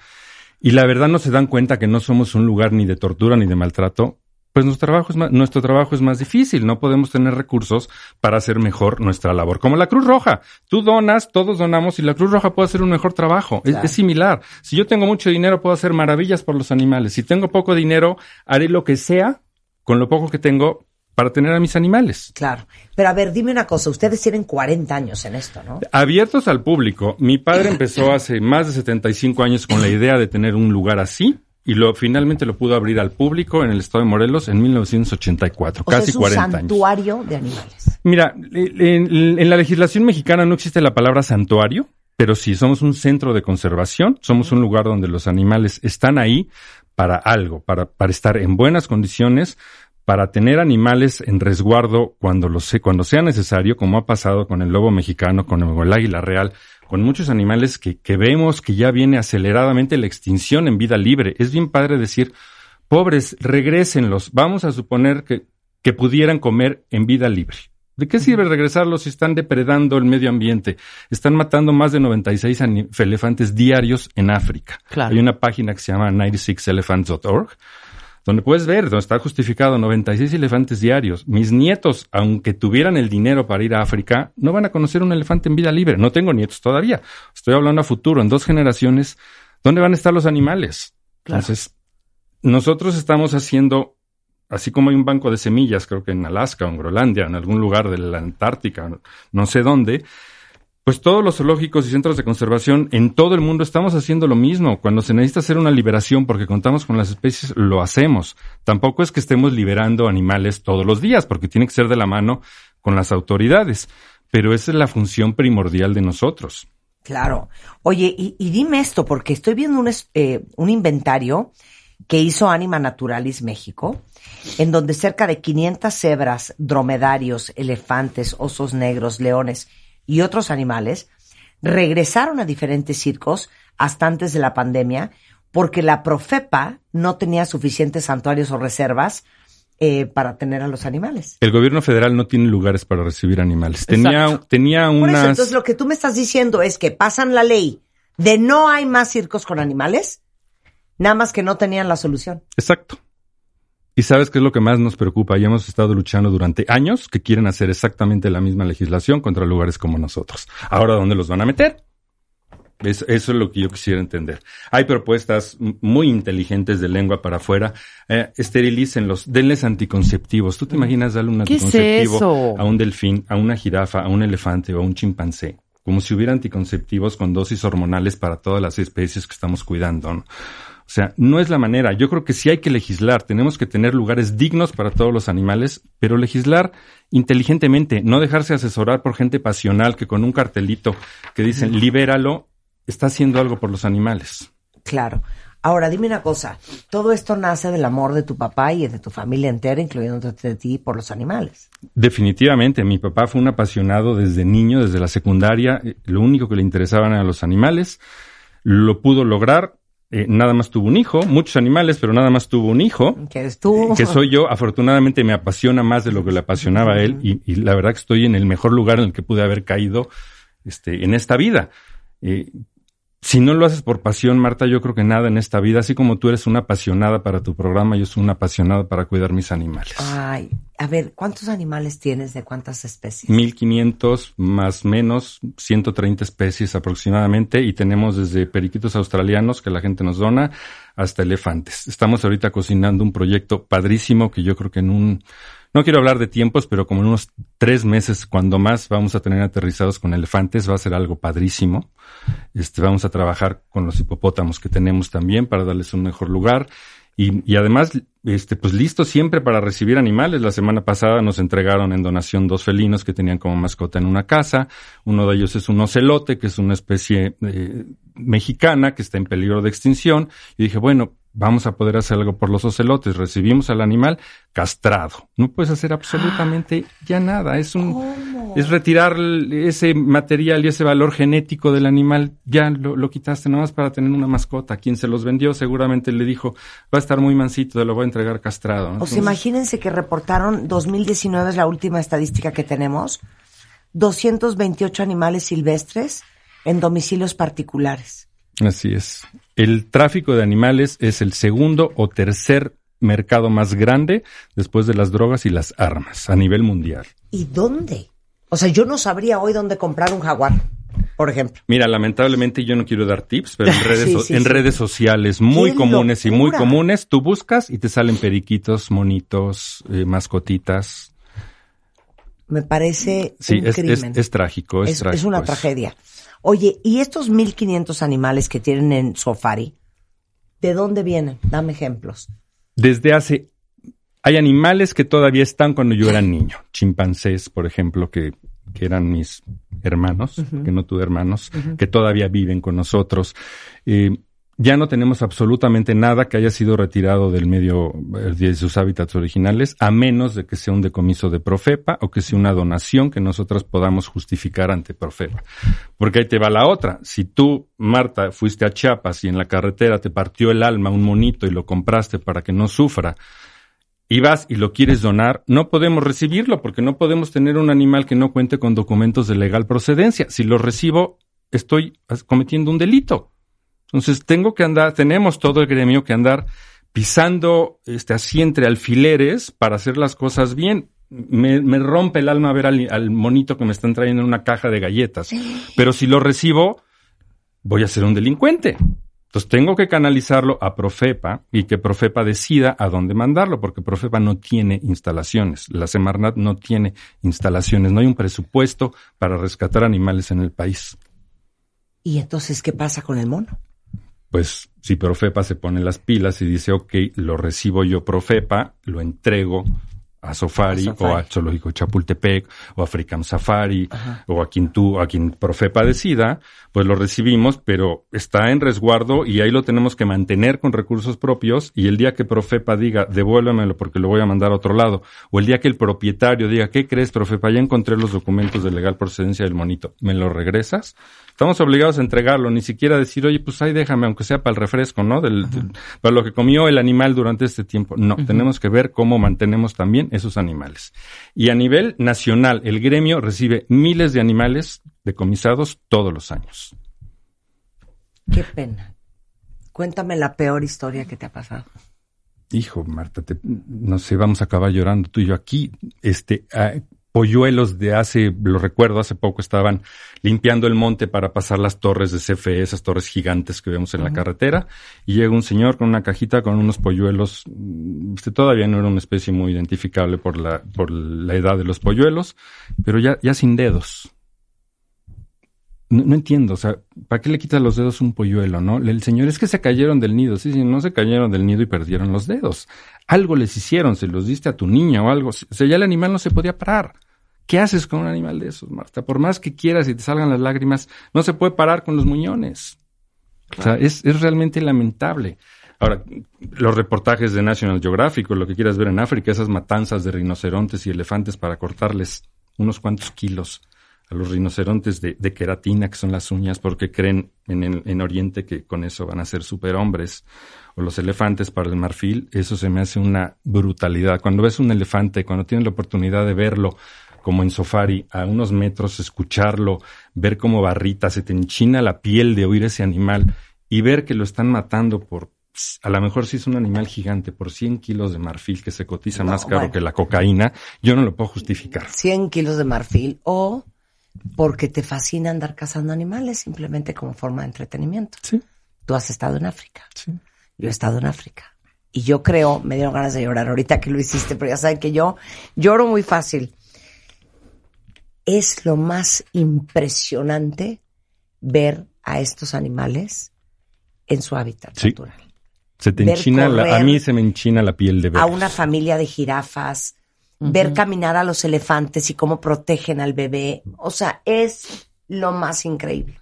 y la verdad no se dan cuenta que no somos un lugar ni de tortura ni de maltrato, pues nuestro trabajo es más, nuestro trabajo es más difícil. No podemos tener recursos para hacer mejor nuestra labor. Como la Cruz Roja. Tú donas, todos donamos y la Cruz Roja puede hacer un mejor trabajo. Es-. Es, similar. Si yo tengo mucho dinero, puedo hacer maravillas por los animales. Si tengo poco dinero, haré lo que sea con lo poco que tengo para tener a mis animales. Claro. Pero a ver, dime una cosa, ustedes tienen 40 años en esto, ¿no? Abiertos al público. Mi padre empezó hace más de 75 años con la idea de tener un lugar así y lo finalmente lo pudo abrir al público en el estado de Morelos en 1984, O sea, casi es un 40 años. santuario de animales. Mira, en, en la legislación mexicana no existe la palabra santuario, pero sí, somos un centro de conservación, somos un lugar donde los animales están ahí para algo, para, para estar en buenas condiciones, para tener animales en resguardo cuando, lo se- cuando sea necesario, como ha pasado con el lobo mexicano, con el águila real, con muchos animales que, que vemos que ya viene aceleradamente la extinción en vida libre. Es bien padre decir, pobres, regrésenlos. Vamos a suponer que, que pudieran comer en vida libre. ¿De qué sirve regresarlos si están depredando el medio ambiente? Están matando más de 96 ani- elefantes diarios en África. Claro. Hay una página que se llama 96elephants.org donde puedes ver, donde está justificado 96 elefantes diarios. Mis nietos, aunque tuvieran el dinero para ir a África, no van a conocer un elefante en vida libre. No tengo nietos todavía. Estoy hablando a futuro, en dos generaciones, ¿dónde van a estar los animales? Claro. Entonces, nosotros estamos haciendo, así como hay un banco de semillas, creo que en Alaska o en Groenlandia, en algún lugar de la Antártica, no sé dónde, pues todos los zoológicos y centros de conservación en todo el mundo estamos haciendo lo mismo. Cuando se necesita hacer una liberación porque contamos con las especies, lo hacemos. Tampoco es que estemos liberando animales todos los días, porque tiene que ser de la mano con las autoridades. Pero esa es la función primordial de nosotros. Claro. Oye, y, dime esto, porque estoy viendo un, eh, un inventario que hizo Anima Naturalis México, en donde cerca de 500 cebras, dromedarios, elefantes, osos negros, leones y otros animales regresaron a diferentes circos hasta antes de la pandemia, porque la Profepa no tenía suficientes santuarios o reservas eh, para tener a los animales. El gobierno federal no tiene lugares para recibir animales. Tenía, Exacto. tenía Por eso, unas... entonces lo que tú me estás diciendo es que pasan la ley de no hay más circos con animales, nada más que no tenían la solución. Exacto. Y sabes qué es lo que más nos preocupa y hemos estado luchando durante años que quieren hacer exactamente la misma legislación contra lugares como nosotros. Ahora, ¿dónde los van a meter? Es- eso es lo que yo quisiera entender. Hay propuestas muy inteligentes de lengua para afuera. Eh, esterilícenlos, denles anticonceptivos. ¿Tú te imaginas darle un ¿Qué es anticonceptivo a un delfín, a una jirafa, a un elefante o a un chimpancé? Como si hubiera anticonceptivos con dosis hormonales para todas las especies que estamos cuidando. ¿no? O sea, no es la manera. Yo creo que sí hay que legislar. Tenemos que tener lugares dignos para todos los animales, pero legislar inteligentemente, no dejarse asesorar por gente pasional que con un cartelito que dicen libéralo, está haciendo algo por los animales. Claro. Ahora, dime una cosa, todo esto nace del amor de tu papá y de tu familia entera, incluyéndote de ti, por los animales. Definitivamente, mi papá fue un apasionado desde niño, desde la secundaria. Lo único que le interesaban eran los animales. Lo pudo lograr. Eh, nada más tuvo un hijo, muchos animales, pero nada más tuvo un hijo. Que eres tú. que soy yo, afortunadamente me apasiona más de lo que le apasionaba a él y, y la verdad que estoy en el mejor lugar en el que pude haber caído este, en esta vida. Eh, si no lo haces por pasión, Marta, yo creo que nada en esta vida, así como tú eres una apasionada para tu programa, yo soy una apasionada para cuidar mis animales. Ay, a ver, ¿cuántos animales tienes de cuántas especies? 1500 más menos 130 especies aproximadamente y tenemos desde periquitos australianos que la gente nos dona hasta elefantes. Estamos ahorita cocinando un proyecto padrísimo que yo creo que en un, no quiero hablar de tiempos, pero como en unos tres meses, cuando más vamos a tener aterrizados con elefantes, va a ser algo padrísimo. Este, vamos a trabajar con los hipopótamos que tenemos también para darles un mejor lugar. Y, y además, este, pues listo siempre para recibir animales. La semana pasada nos entregaron en donación dos felinos que tenían como mascota en una casa. Uno de ellos es un ocelote, que es una especie eh, mexicana que está en peligro de extinción. Y dije, bueno, vamos a poder hacer algo por los ocelotes. Recibimos al animal castrado. No puedes hacer absolutamente ya nada. Es un, es retirar ese material y ese valor genético del animal. Ya lo, lo quitaste nomás para tener una mascota. Quien se los vendió seguramente le dijo, va a estar muy mansito, te lo voy a entregar castrado. O sea, Entonces, imagínense que reportaron 2019 es la última estadística que tenemos. 228 animales silvestres en domicilios particulares. Así es. El tráfico de animales es el segundo o tercer mercado más grande después de las drogas y las armas a nivel mundial. ¿Y dónde? O sea, yo no sabría hoy dónde comprar un jaguar, por ejemplo. Mira, lamentablemente yo no quiero dar tips, pero en redes, Sí, so- sí, en sí. redes sociales muy ¡Qué comunes y muy comunes, tú buscas y te salen periquitos, monitos, eh, mascotitas. Me parece Sí, un es, crimen. es trágico, es, es, es trágico. una es- tragedia. Oye, ¿y estos 1500 animales que tienen en Safari, de dónde vienen? Dame ejemplos. Desde hace... Hay animales que todavía están cuando yo era niño. Chimpancés, por ejemplo, que, que eran mis hermanos, que no tuve hermanos, que todavía viven con nosotros. Eh, ya no tenemos absolutamente nada que haya sido retirado del medio eh, de sus hábitats originales, a menos de que sea un decomiso de Profepa o que sea una donación que nosotros podamos justificar ante Profepa. Porque ahí te va la otra. Si tú, Marta, fuiste a Chiapas y en la carretera te partió el alma un monito y lo compraste para que no sufra, y vas y lo quieres donar, no podemos recibirlo porque no podemos tener un animal que no cuente con documentos de legal procedencia. Si lo recibo, estoy cometiendo un delito. Entonces tengo que andar, tenemos todo el gremio que andar pisando este así entre alfileres para hacer las cosas bien. Me, me rompe el alma ver al, al monito que me están trayendo en una caja de galletas. Pero si lo recibo, voy a ser un delincuente. Entonces tengo que canalizarlo a Profepa y que Profepa decida a dónde mandarlo, porque Profepa no tiene instalaciones. La Semarnat no tiene instalaciones, no hay un presupuesto para rescatar animales en el país. ¿Y entonces qué pasa con el mono? Pues si Profepa se pone las pilas y dice, ok, lo recibo yo Profepa, lo entrego a Safari, A Safari. o a Zoológico Chapultepec o a African Safari o a quien tú, a quien Profepa decida, pues lo recibimos, pero está en resguardo y ahí lo tenemos que mantener con recursos propios y el día que Profepa diga, devuélvemelo porque lo voy a mandar a otro lado, o el día que el propietario diga, ¿qué crees, Profepa? Ya encontré los documentos de legal procedencia del monito, ¿me lo regresas? Estamos obligados a entregarlo, ni siquiera decir, oye, pues ahí déjame, aunque sea para el refresco, ¿no? Del, del- para lo que comió el animal durante este tiempo. No, tenemos que ver cómo mantenemos también esos animales. Y a nivel nacional, el gremio recibe miles de animales decomisados todos los años. Qué pena. Cuéntame la peor historia que te ha pasado. Hijo, Marta, te- no sé, vamos a acabar llorando tú y yo aquí. Este, ah, polluelos de hace, lo recuerdo, hace poco estaban limpiando el monte para pasar las torres de CFE, esas torres gigantes que vemos en la carretera, y llega un señor con una cajita con unos polluelos, mm, este todavía no era una especie muy identificable por la, por la edad de los polluelos, pero ya, ya sin dedos. No, no entiendo, o sea, ¿para qué le quitas los dedos un polluelo, no? El señor es que se cayeron del nido, sí, sí, no se cayeron del nido y perdieron los dedos. Algo les hicieron, se los diste a tu niña o algo, o sea, ya el animal no se podía parar. ¿Qué haces con un animal de esos, Marta? Por más que quieras y te salgan las lágrimas, no se puede parar con los muñones. O sea, es, es realmente lamentable. Ahora, los reportajes de National Geographic, o lo que quieras ver en África, esas matanzas de rinocerontes y elefantes para cortarles unos cuantos kilos a los rinocerontes de, de queratina, que son las uñas, porque creen en, el- en Oriente que con eso van a ser superhombres. O los elefantes para el marfil, eso se me hace una brutalidad. Cuando ves un elefante, cuando tienes la oportunidad de verlo, como en safari, a unos metros, escucharlo, ver cómo barrita, se te enchina la piel de oír ese animal y ver que lo están matando por, a lo mejor si es un animal gigante, por 100 kilos de marfil que se cotiza No, más caro bueno. que la cocaína, yo no lo puedo justificar. 100 kilos de marfil o porque te fascina andar cazando animales simplemente como forma de entretenimiento. Sí. Tú has estado en África. Yo he estado en África. Y yo creo, me dieron ganas de llorar ahorita que lo hiciste, pero ya saben que yo lloro muy fácil. Es lo más impresionante ver a estos animales en su hábitat Sí. natural. Se te Ver enchina la, a mí se me enchina la piel de ver. a una familia de jirafas, ver caminar a los elefantes y cómo protegen al bebé. O sea, es lo más increíble.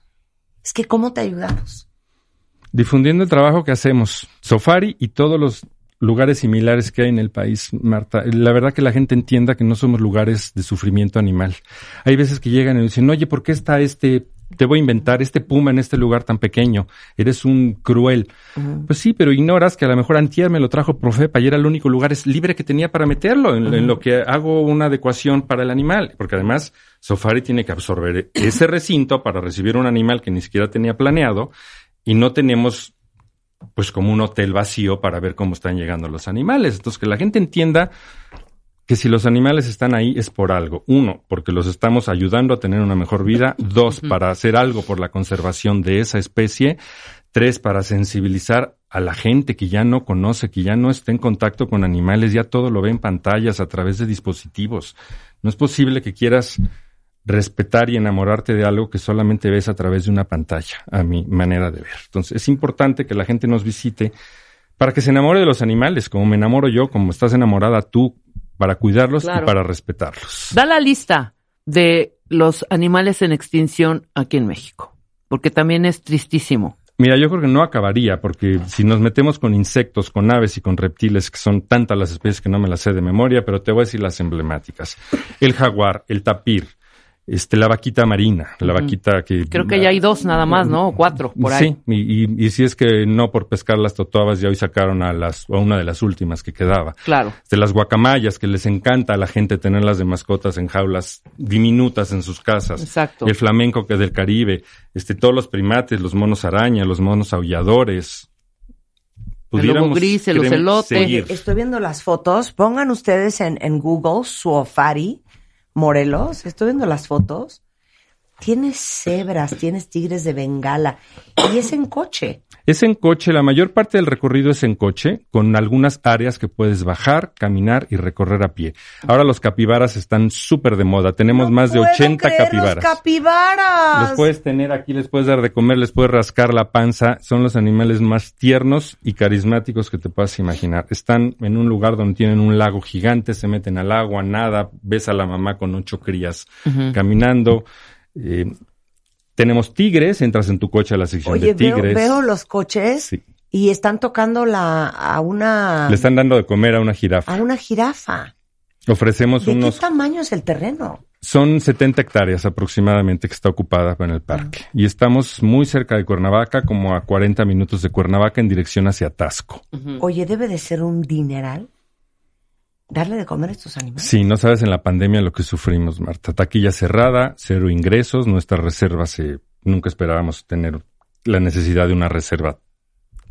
Es que cómo te ayudamos. Difundiendo el trabajo que hacemos. Safari y todos los lugares similares que hay en el país, Marta. La verdad que la gente entienda que no somos lugares de sufrimiento animal. Hay veces que llegan y dicen, oye, ¿por qué está este, te voy a inventar, este puma en este lugar tan pequeño? Eres un cruel. Pues sí, pero ignoras que a lo mejor antier me lo trajo Profepa y era el único lugar es libre que tenía para meterlo, en, en lo que hago una adecuación para el animal. Porque además, Safari tiene que absorber ese recinto para recibir un animal que ni siquiera tenía planeado y no tenemos pues como un hotel vacío para ver cómo están llegando los animales. Entonces, que la gente entienda que si los animales están ahí es por algo. Uno, porque los estamos ayudando a tener una mejor vida. Dos, para hacer algo por la conservación de esa especie. Tres, para sensibilizar a la gente que ya no conoce, que ya no está en contacto con animales, ya todo lo ve en pantallas a través de dispositivos. No es posible que quieras respetar y enamorarte de algo que solamente ves a través de una pantalla, a mi manera de ver. Entonces, es importante que la gente nos visite para que se enamore de los animales, como me enamoro yo, como estás enamorada tú, para cuidarlos Claro. y para respetarlos. Da la lista de los animales en extinción aquí en México, porque también es tristísimo. Mira, yo creo que no acabaría, porque si nos metemos con insectos, con aves y con reptiles, que son tantas las especies que no me las sé de memoria, pero te voy a decir las emblemáticas. El jaguar, el tapir, este, la vaquita marina, la vaquita que... Creo que ya hay dos nada más, ¿no? O cuatro, por ahí. Sí, y, y- y si es que no por pescar las totoabas, ya hoy sacaron a las, a una de las últimas que quedaba. Claro. De las guacamayas, que les encanta a la gente tenerlas de mascotas en jaulas diminutas en sus casas. Exacto. El flamenco que es del Caribe, este, todos los primates, los monos araña, los monos aulladores. El lobo gris, el ocelote. seguir. Estoy viendo las fotos. Pongan ustedes en, en Google Suofari Morelos. Estoy viendo las fotos. Tienes cebras, tienes tigres de Bengala. Y es en coche. Es en coche, la mayor parte del recorrido es en coche, con algunas áreas que puedes bajar, caminar y recorrer a pie. Ahora los capibaras están súper de moda, tenemos más de ¡Puedo 80 creer, capibaras. Los capibaras. Los puedes tener aquí, les puedes dar de comer, les puedes rascar la panza. Son los animales más tiernos y carismáticos que te puedas imaginar. Están en un lugar donde tienen un lago gigante, se meten al agua, nada, ves a la mamá con ocho crías caminando. Eh, tenemos tigres, entras en tu coche a la sección Oye, de veo, tigres. veo los coches Sí. y están tocando la, a una, Le están dando de comer a una jirafa. a una jirafa. Ofrecemos ¿De unos... qué tamaño es el terreno? Son 70 hectáreas aproximadamente que está ocupada en el parque. Y estamos muy cerca de Cuernavaca, como a 40 minutos de Cuernavaca en dirección hacia Tasco. Oye, debe de ser un dineral darle de comer a estos animales. Sí, no sabes en la pandemia lo que sufrimos, Marta. Taquilla cerrada, cero ingresos, nuestra reserva se... Nunca esperábamos tener la necesidad de una reserva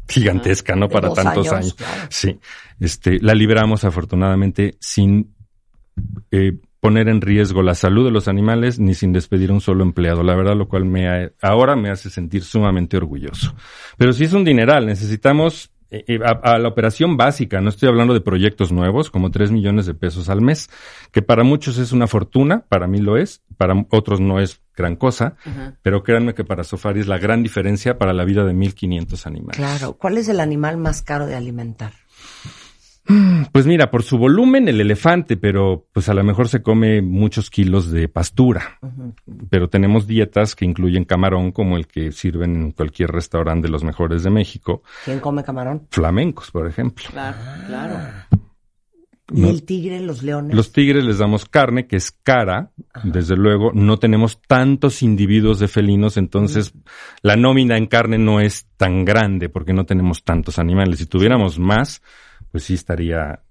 gigantesca, ¿no? De Para tantos años, años. claro. Sí, este, la libramos afortunadamente sin eh, poner en riesgo la salud de los animales ni sin despedir a un solo empleado, la verdad, lo cual me ha- ahora me hace sentir sumamente orgulloso. Pero sí es un dineral, necesitamos eh, eh, a, a la operación básica, no estoy hablando de proyectos nuevos, como 3 millones de pesos al mes, que para muchos es una fortuna, para mí lo es, para otros no es gran cosa, pero créanme que para Sofari es la gran diferencia para la vida de 1.500 animales. Claro. ¿Cuál es el animal más caro de alimentar? Pues mira, por su volumen el elefante, pero pues a lo mejor se come muchos kilos de pastura. Pero tenemos dietas que incluyen camarón, como el que sirven en cualquier restaurante de los mejores de México. ¿Quién come camarón? Flamencos, por ejemplo. Claro, claro. ¿Y No. el tigre, los leones? Los tigres les damos carne, que es cara, desde luego. No tenemos tantos individuos de felinos, entonces la nómina en carne no es tan grande porque no tenemos tantos animales. Si tuviéramos más, pues sí estaría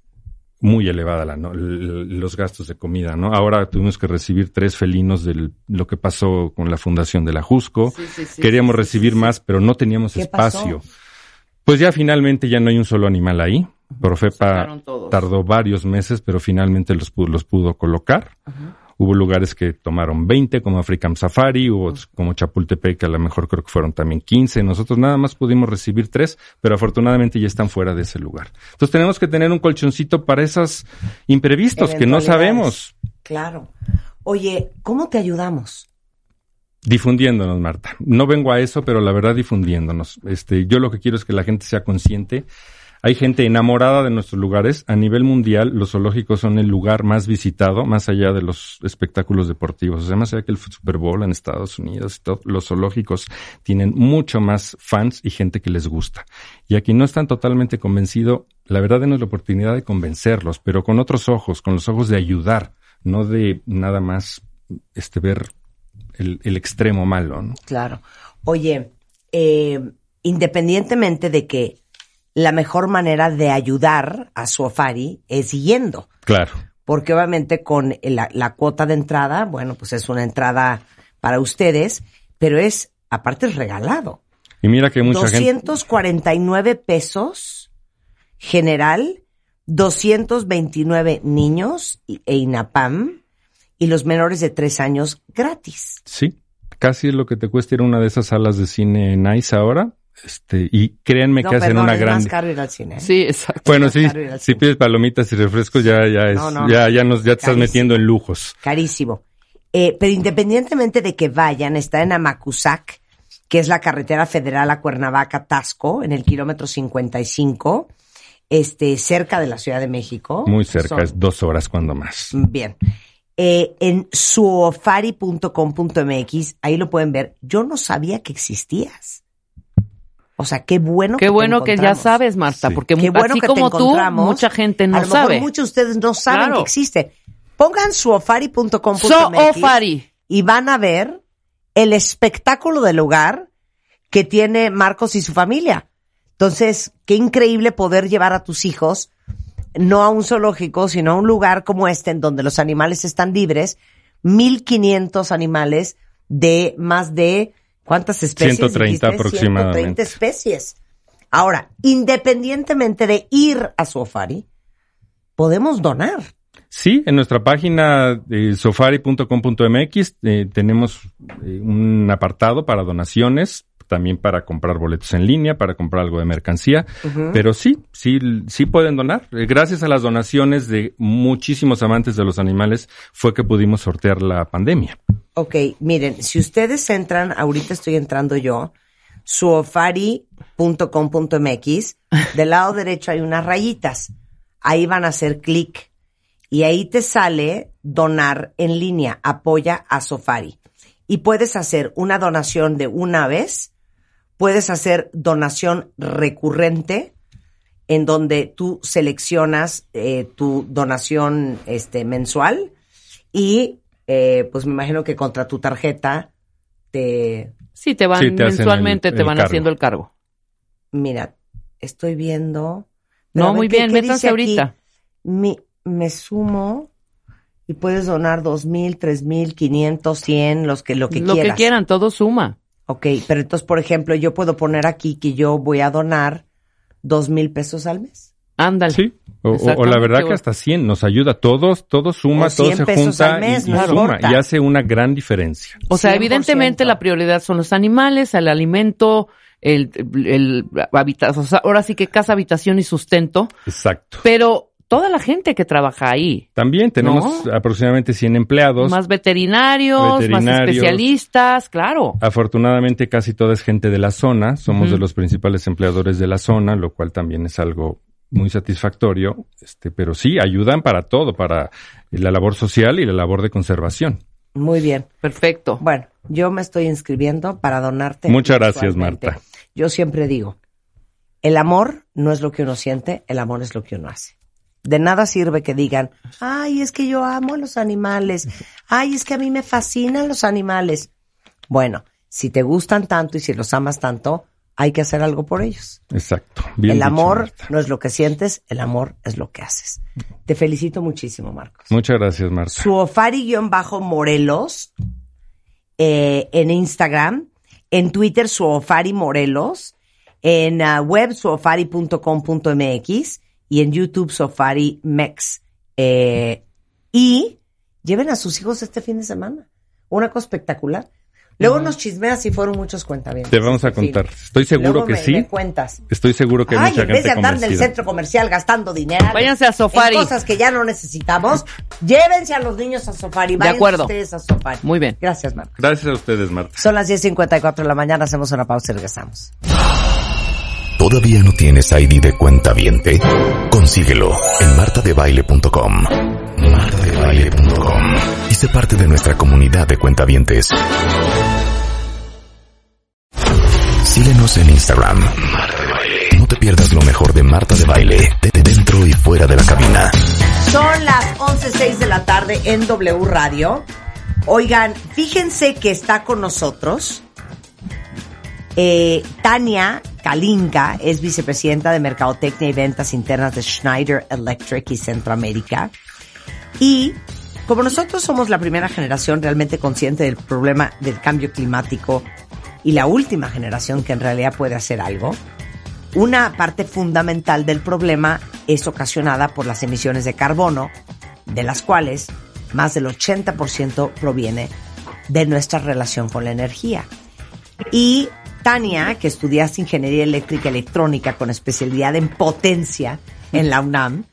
muy elevada la, no- los gastos de comida, ¿no? Ahora tuvimos que recibir tres felinos de lo que pasó con la fundación de la Jusco. Sí, sí, sí, Queríamos sí, sí, recibir más, pero no teníamos ¿Qué espacio. pasó? Pues ya finalmente ya no hay un solo animal ahí. Profepa tardó varios meses, pero finalmente los pudo, los pudo colocar. Hubo lugares que tomaron 20, como African Safari, hubo otros como Chapultepec, que a lo mejor creo que fueron también 15. Nosotros nada más pudimos recibir tres, pero afortunadamente ya están fuera de ese lugar. Entonces tenemos que tener un colchoncito para esos imprevistos que no sabemos. Claro. Oye, ¿cómo te ayudamos? Difundiéndonos, Marta. No vengo a eso, pero la verdad difundiéndonos. Este, yo lo que quiero es que la gente sea consciente. Hay gente enamorada de nuestros lugares. A nivel mundial, los zoológicos son el lugar más visitado, más allá de los espectáculos deportivos. O sea, más allá que el Super Bowl en Estados Unidos, todo, los zoológicos tienen mucho más fans y gente que les gusta. Y aquí no están totalmente convencidos, la verdad denos la oportunidad de convencerlos, pero con otros ojos, con los ojos de ayudar, no de nada más este ver el, el extremo malo, ¿no? Claro. Oye, eh, independientemente de que la mejor manera de ayudar a su Ofari es yendo, Claro. porque obviamente con la, la cuota de entrada, bueno, pues es una entrada para ustedes, pero es, aparte es regalado. Y mira que mucha gente... 249 pesos general, 229 niños e INAPAM y los menores de tres años gratis. Sí, casi es lo que te cuesta ir a una de esas salas de cine nice ahora. Este, y créanme No, que hacen una es gran... más caro ir al cine. ¿eh? Sí, exacto. Bueno, sí, si pides palomitas y refrescos ya, ya es, No, no. ya, ya nos, ya te estás metiendo en lujos. Carísimo. Eh, pero independientemente de que vayan, está en Amacuzac, que es la carretera federal a Cuernavaca, Tasco, en el kilómetro 55, este, cerca de la Ciudad de México. Muy cerca, Son- es dos horas cuando más. Bien. Eh, en suofari.com.mx, ahí lo pueden ver. Yo no sabía que existías. O sea, qué bueno Qué que te bueno que ya sabes, Marta, porque Qué bueno así que te como tú, encontramos. mucha gente no a lo mejor sabe. muchos de ustedes no saben Claro. que existe. Pongan suofari.com.mx Soofari. y van a ver el espectáculo del lugar que tiene Marcos y su familia. Entonces, qué increíble poder llevar a tus hijos no a un zoológico, sino a un lugar como este en donde los animales están libres, 1500 animales de más de ¿cuántas especies? 130 dijiste? aproximadamente. 130 especies. Ahora, independientemente de ir a su Ofari, podemos donar. Sí, en nuestra página eh, sofari.com.mx eh, tenemos eh, un apartado para donaciones, también para comprar boletos en línea, para comprar algo de mercancía, pero sí, sí, sí pueden donar. Eh, Gracias a las donaciones de muchísimos amantes de los animales fue que pudimos sortear la pandemia. Ok, miren, si ustedes entran, ahorita estoy entrando yo, suofari.com.mx, del lado derecho hay unas rayitas. Ahí van a hacer clic y ahí te sale donar en línea, apoya a Sofari. Y puedes hacer una donación de una vez, puedes hacer donación recurrente, en donde tú seleccionas eh, tu donación este, mensual y eh, pues me imagino que contra tu tarjeta te... Sí, te van Sí, te mensualmente, el- te el van cargo. haciendo el cargo. Mira, estoy viendo... No, muy ¿qué- bien, qué métanse ahorita. Mi- me sumo y puedes donar dos mil, tres mil, quinientos, cien, los que lo que Lo quieras. que quieran, todo suma. Ok, pero entonces, por ejemplo, yo puedo poner aquí que yo voy a donar dos mil pesos al mes. Ándale. Sí. O, la verdad que hasta 100 nos ayuda. Todos, todo suma, todo 100 se junta al mes, y, y no suma importa. y hace una gran diferencia. O sea, 100%. evidentemente la prioridad son los animales, el alimento, el, el, habita- o sea, ahora sí que casa, habitación y sustento, Exacto. pero toda la gente que trabaja ahí, También tenemos aproximadamente 100 empleados. más veterinarios, más especialistas, claro. Afortunadamente casi toda es gente de la zona, somos de los principales empleadores de la zona, lo cual también es algo muy satisfactorio, este, pero sí, ayudan para todo, para la labor social y la labor de conservación. Muy bien. Perfecto. Bueno, yo me estoy inscribiendo para donarte. Muchas gracias. Marta. Yo siempre digo, el amor no es lo que uno siente, el amor es lo que uno hace. De nada sirve que digan, ay, es que yo amo a los animales, ay, es que a mí me fascinan los animales. Bueno, si te gustan tanto y si los amas tanto, hay que hacer algo por ellos. Exacto. Bien el amor no es lo que sientes, el amor es lo que haces. Te felicito muchísimo, Marcos. Muchas gracias, Marta. Suofari-Morelos eh, en Instagram, en Twitter Suofari Morelos, en ah, web suofari.com.mx y en YouTube Suofari Mex. Eh, y lleven a sus hijos este fin de semana. Una cosa espectacular. Luego nos chismeas si fueron muchos cuentavientes. Te vamos a contar. Estoy seguro Luego que me- sí. me cuentas. Estoy seguro que hay Ay, mucha en vez de andar en el centro comercial gastando dinero Váyanse a Sofari. en cosas que ya no necesitamos, llévense a los niños a Sofari. De Vayan acuerdo. ustedes a Sofari. Muy bien. Gracias, Marco. Gracias a ustedes, Marta. Son las 10.54 de la mañana, hacemos una pausa y regresamos. ¿Todavía no tienes ID de cuenta viente? Consíguelo en martadebaile.com. Martadebaile.com. Y sé parte de nuestra comunidad de cuentavientes. Síguenos en Instagram. No te pierdas lo mejor de Marta de Baile, de dentro y fuera de la cabina. Son las 11.06 de la tarde en W Radio. Oigan, fíjense que está con nosotros eh, Tania Kalinka, es vicepresidenta de Mercadotecnia y Ventas Internas de Schneider Electric y Centroamérica. Y como nosotros somos la primera generación realmente consciente del problema del cambio climático y la última generación que en realidad puede hacer algo, una parte fundamental del problema es ocasionada por las emisiones de carbono, de las cuales más del 80% proviene de nuestra relación con la energía. Y Tania, que estudiaste Ingeniería Eléctrica y Electrónica con especialidad en potencia en la UNAM,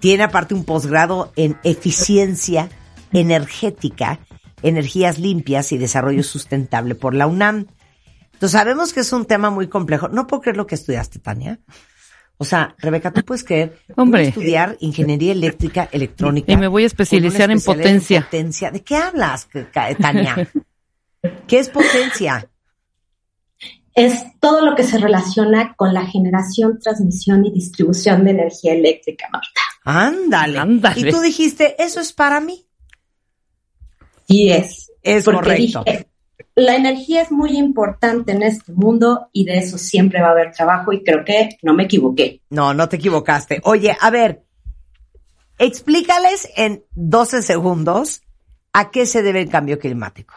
tiene aparte un posgrado en eficiencia energética, energías limpias y desarrollo sustentable por la UNAM. Entonces sabemos que es un tema muy complejo. No puedo creer lo que estudiaste, Tania. O sea, Rebeca, tú puedes creer Hombre. estudiar ingeniería eléctrica, electrónica. Y me voy a especializar en potencia. potencia. ¿De qué hablas, Tania? ¿Qué es potencia? es todo lo que se relaciona con la generación, transmisión y distribución de energía eléctrica, Marta. Ándale. Ándale. Y tú dijiste, eso es para mí. Y es. Es Porque correcto. dije, la energía es muy importante en este mundo y de eso siempre va a haber trabajo y creo que no me equivoqué. No, no te equivocaste. Oye, a ver, explícales en 12 segundos a qué se debe el cambio climático.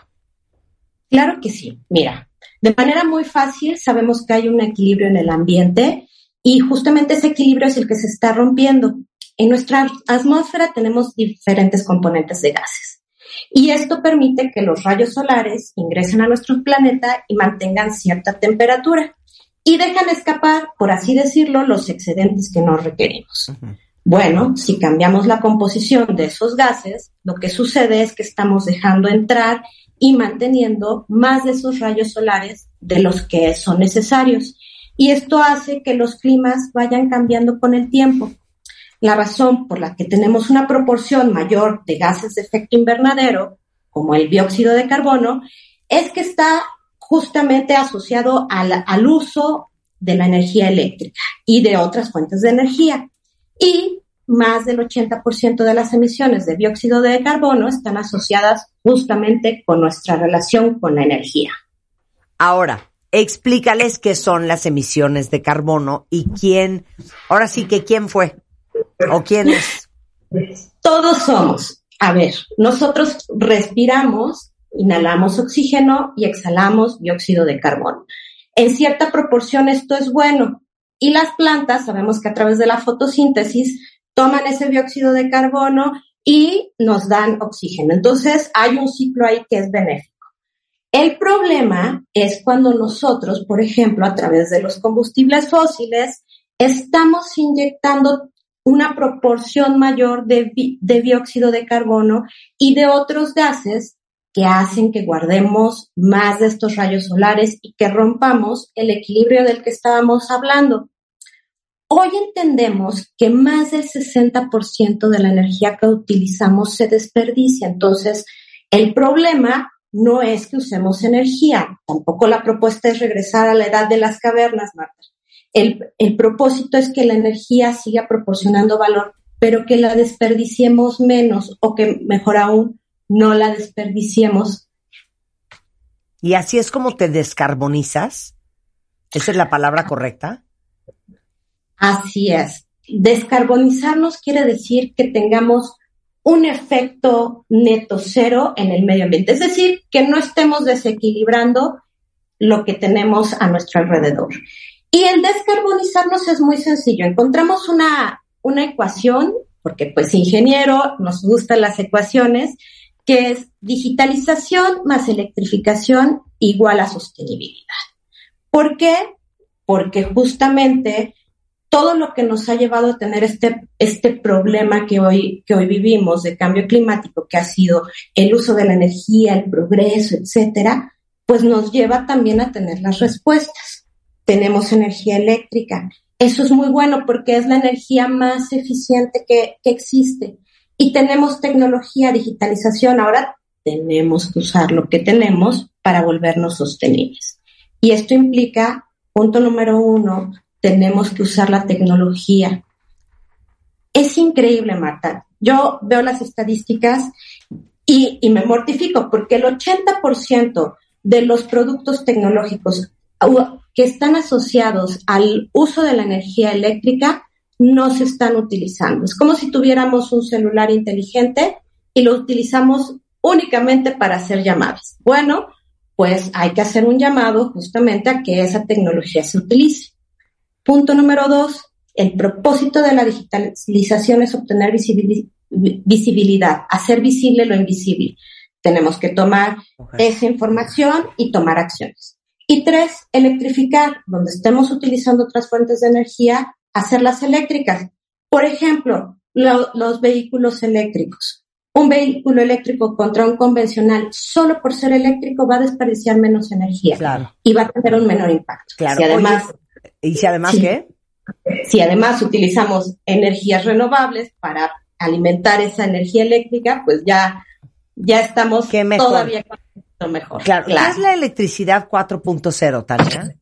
Claro que sí. Mira, de manera muy fácil sabemos que hay un equilibrio en el ambiente y justamente ese equilibrio es el que se está rompiendo. En nuestra atmósfera tenemos diferentes componentes de gases y esto permite que los rayos solares ingresen a nuestro planeta y mantengan cierta temperatura y dejan escapar, por así decirlo, los excedentes que no requerimos. Bueno, si cambiamos la composición de esos gases, lo que sucede es que estamos dejando entrar y manteniendo más de esos rayos solares de los que son necesarios. Y esto hace que los climas vayan cambiando con el tiempo. La razón por la que tenemos una proporción mayor de gases de efecto invernadero, como el dióxido de carbono, es que está justamente asociado al, al uso de la energía eléctrica y de otras fuentes de energía. Y más del 80% de las emisiones de dióxido de carbono están asociadas justamente con nuestra relación con la energía. Ahora, explícales qué son las emisiones de carbono y quién, ahora sí que quién fue o quién es. Todos somos. A ver, nosotros respiramos, inhalamos oxígeno y exhalamos dióxido de carbono. En cierta proporción esto es bueno. Y las plantas, sabemos que a través de la fotosíntesis, toman ese dióxido de carbono y nos dan oxígeno. Entonces, hay un ciclo ahí que es benéfico. El problema es cuando nosotros, por ejemplo, a través de los combustibles fósiles, estamos inyectando una proporción mayor de, dióxido de carbono y de otros gases que hacen que guardemos más de estos rayos solares y que rompamos el equilibrio del que estábamos hablando. Hoy entendemos que más del 60% de la energía que utilizamos se desperdicia. Entonces, el problema no es que usemos energía, tampoco la propuesta es regresar a la edad de las cavernas, Marta. El, el propósito es que la energía siga proporcionando valor, pero que la desperdiciemos menos o que, mejor aún, no la desperdiciemos. Y así es como te descarbonizas. ¿Esa es la palabra correcta? Así es. Descarbonizarnos quiere decir que tengamos un efecto neto cero en el medio ambiente, es decir, que no estemos desequilibrando lo que tenemos a nuestro alrededor. Y el descarbonizarnos es muy sencillo. Encontramos una, una ecuación, porque pues ingeniero nos gustan las ecuaciones, que es digitalización más electrificación igual a sostenibilidad. ¿Por qué? Porque justamente todo lo que nos ha llevado a tener este, este problema que hoy, que hoy vivimos de cambio climático, que ha sido el uso de la energía, el progreso, etcétera, pues nos lleva también a tener las respuestas. Tenemos energía eléctrica. Eso es muy bueno porque es la energía más eficiente que, que existe. Y tenemos tecnología, digitalización. Ahora tenemos que usar lo que tenemos para volvernos sostenibles. Y esto implica, punto número uno, tenemos que usar la tecnología. Es increíble, Marta. Yo veo las estadísticas y, y me mortifico porque el 80% de los productos tecnológicos que están asociados al uso de la energía eléctrica no se están utilizando. Es como si tuviéramos un celular inteligente y lo utilizamos únicamente para hacer llamadas. Bueno, pues hay que hacer un llamado justamente a que esa tecnología se utilice. Punto número dos, el propósito de la digitalización es obtener visibili- vi- visibilidad, hacer visible lo invisible. Tenemos que tomar esa información y tomar acciones. Y tres, electrificar, donde estemos utilizando otras fuentes de energía, hacerlas eléctricas. Por ejemplo, lo- los vehículos eléctricos. Un vehículo eléctrico contra un convencional, solo por ser eléctrico, va a desperdiciar menos energía y va a tener un menor impacto. Claro. Si además, Oye, ¿Y si además Sí. qué? si además utilizamos energías renovables para alimentar esa energía eléctrica, pues ya, ya estamos todavía con lo mejor. Claro. ¿Qué es la electricidad 4.0, Tania?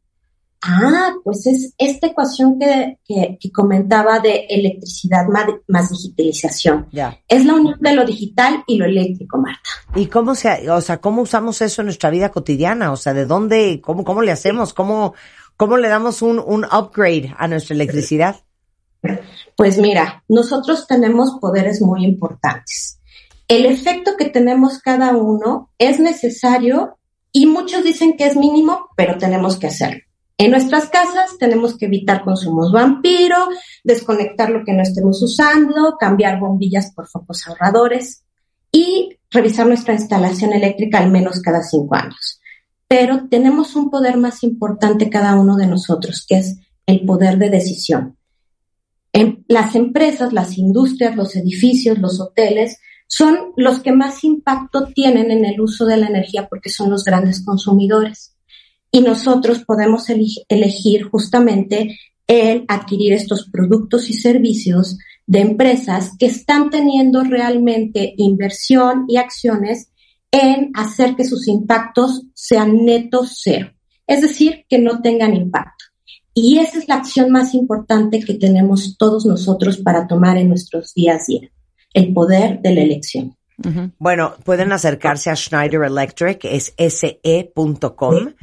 Ah, pues es esta ecuación que, que, que comentaba de electricidad más, más digitalización. Ya. Es la unión de lo digital y lo eléctrico, Marta. ¿Y cómo se, o sea, cómo usamos eso en nuestra vida cotidiana? O sea, ¿de dónde, cómo, cómo le hacemos? ¿Cómo, cómo le damos un, un upgrade a nuestra electricidad? Pues mira, nosotros tenemos poderes muy importantes. El efecto que tenemos cada uno es necesario y muchos dicen que es mínimo, pero tenemos que hacerlo. En nuestras casas tenemos que evitar consumos vampiro, desconectar lo que no estemos usando, cambiar bombillas por focos ahorradores y revisar nuestra instalación eléctrica al menos cada cinco años. Pero tenemos un poder más importante cada uno de nosotros, que es el poder de decisión. En las empresas, las industrias, los edificios, los hoteles son los que más impacto tienen en el uso de la energía porque son los grandes consumidores. Y nosotros podemos elegir justamente el adquirir estos productos y servicios de empresas que están teniendo realmente inversión y acciones en hacer que sus impactos sean netos cero. Es decir, que no tengan impacto. Y esa es la acción más importante que tenemos todos nosotros para tomar en nuestros días a día, el poder de la elección. Bueno, pueden acercarse a Schneider Electric, es se.com.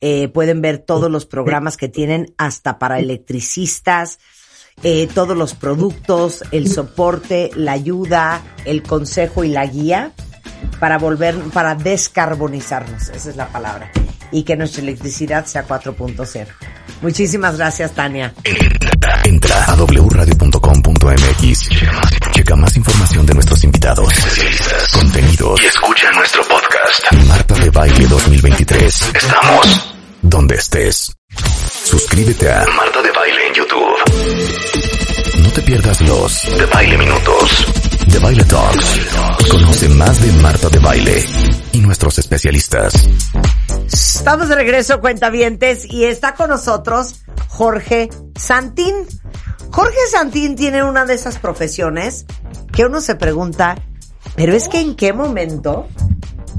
Eh, pueden ver todos los programas que tienen hasta para electricistas, eh, todos los productos, el soporte, la ayuda, el consejo y la guía para volver, para descarbonizarnos, esa es la palabra, y que nuestra electricidad sea 4.0. Muchísimas gracias, Tania. Entra a wradio.com.mx. Checa más información de nuestros invitados, contenidos y escucha nuestro podcast. Marta de Baile 2023. Estamos donde estés. Suscríbete a Marta de Baile en YouTube. No te pierdas los de Baile Minutos, de Baile Talks. Conoce más de Marta de Baile y nuestros especialistas. Estamos de regreso, cuentavientes, y está con nosotros Jorge Santín. Jorge Santín tiene una de esas profesiones que uno se pregunta, pero es que en qué momento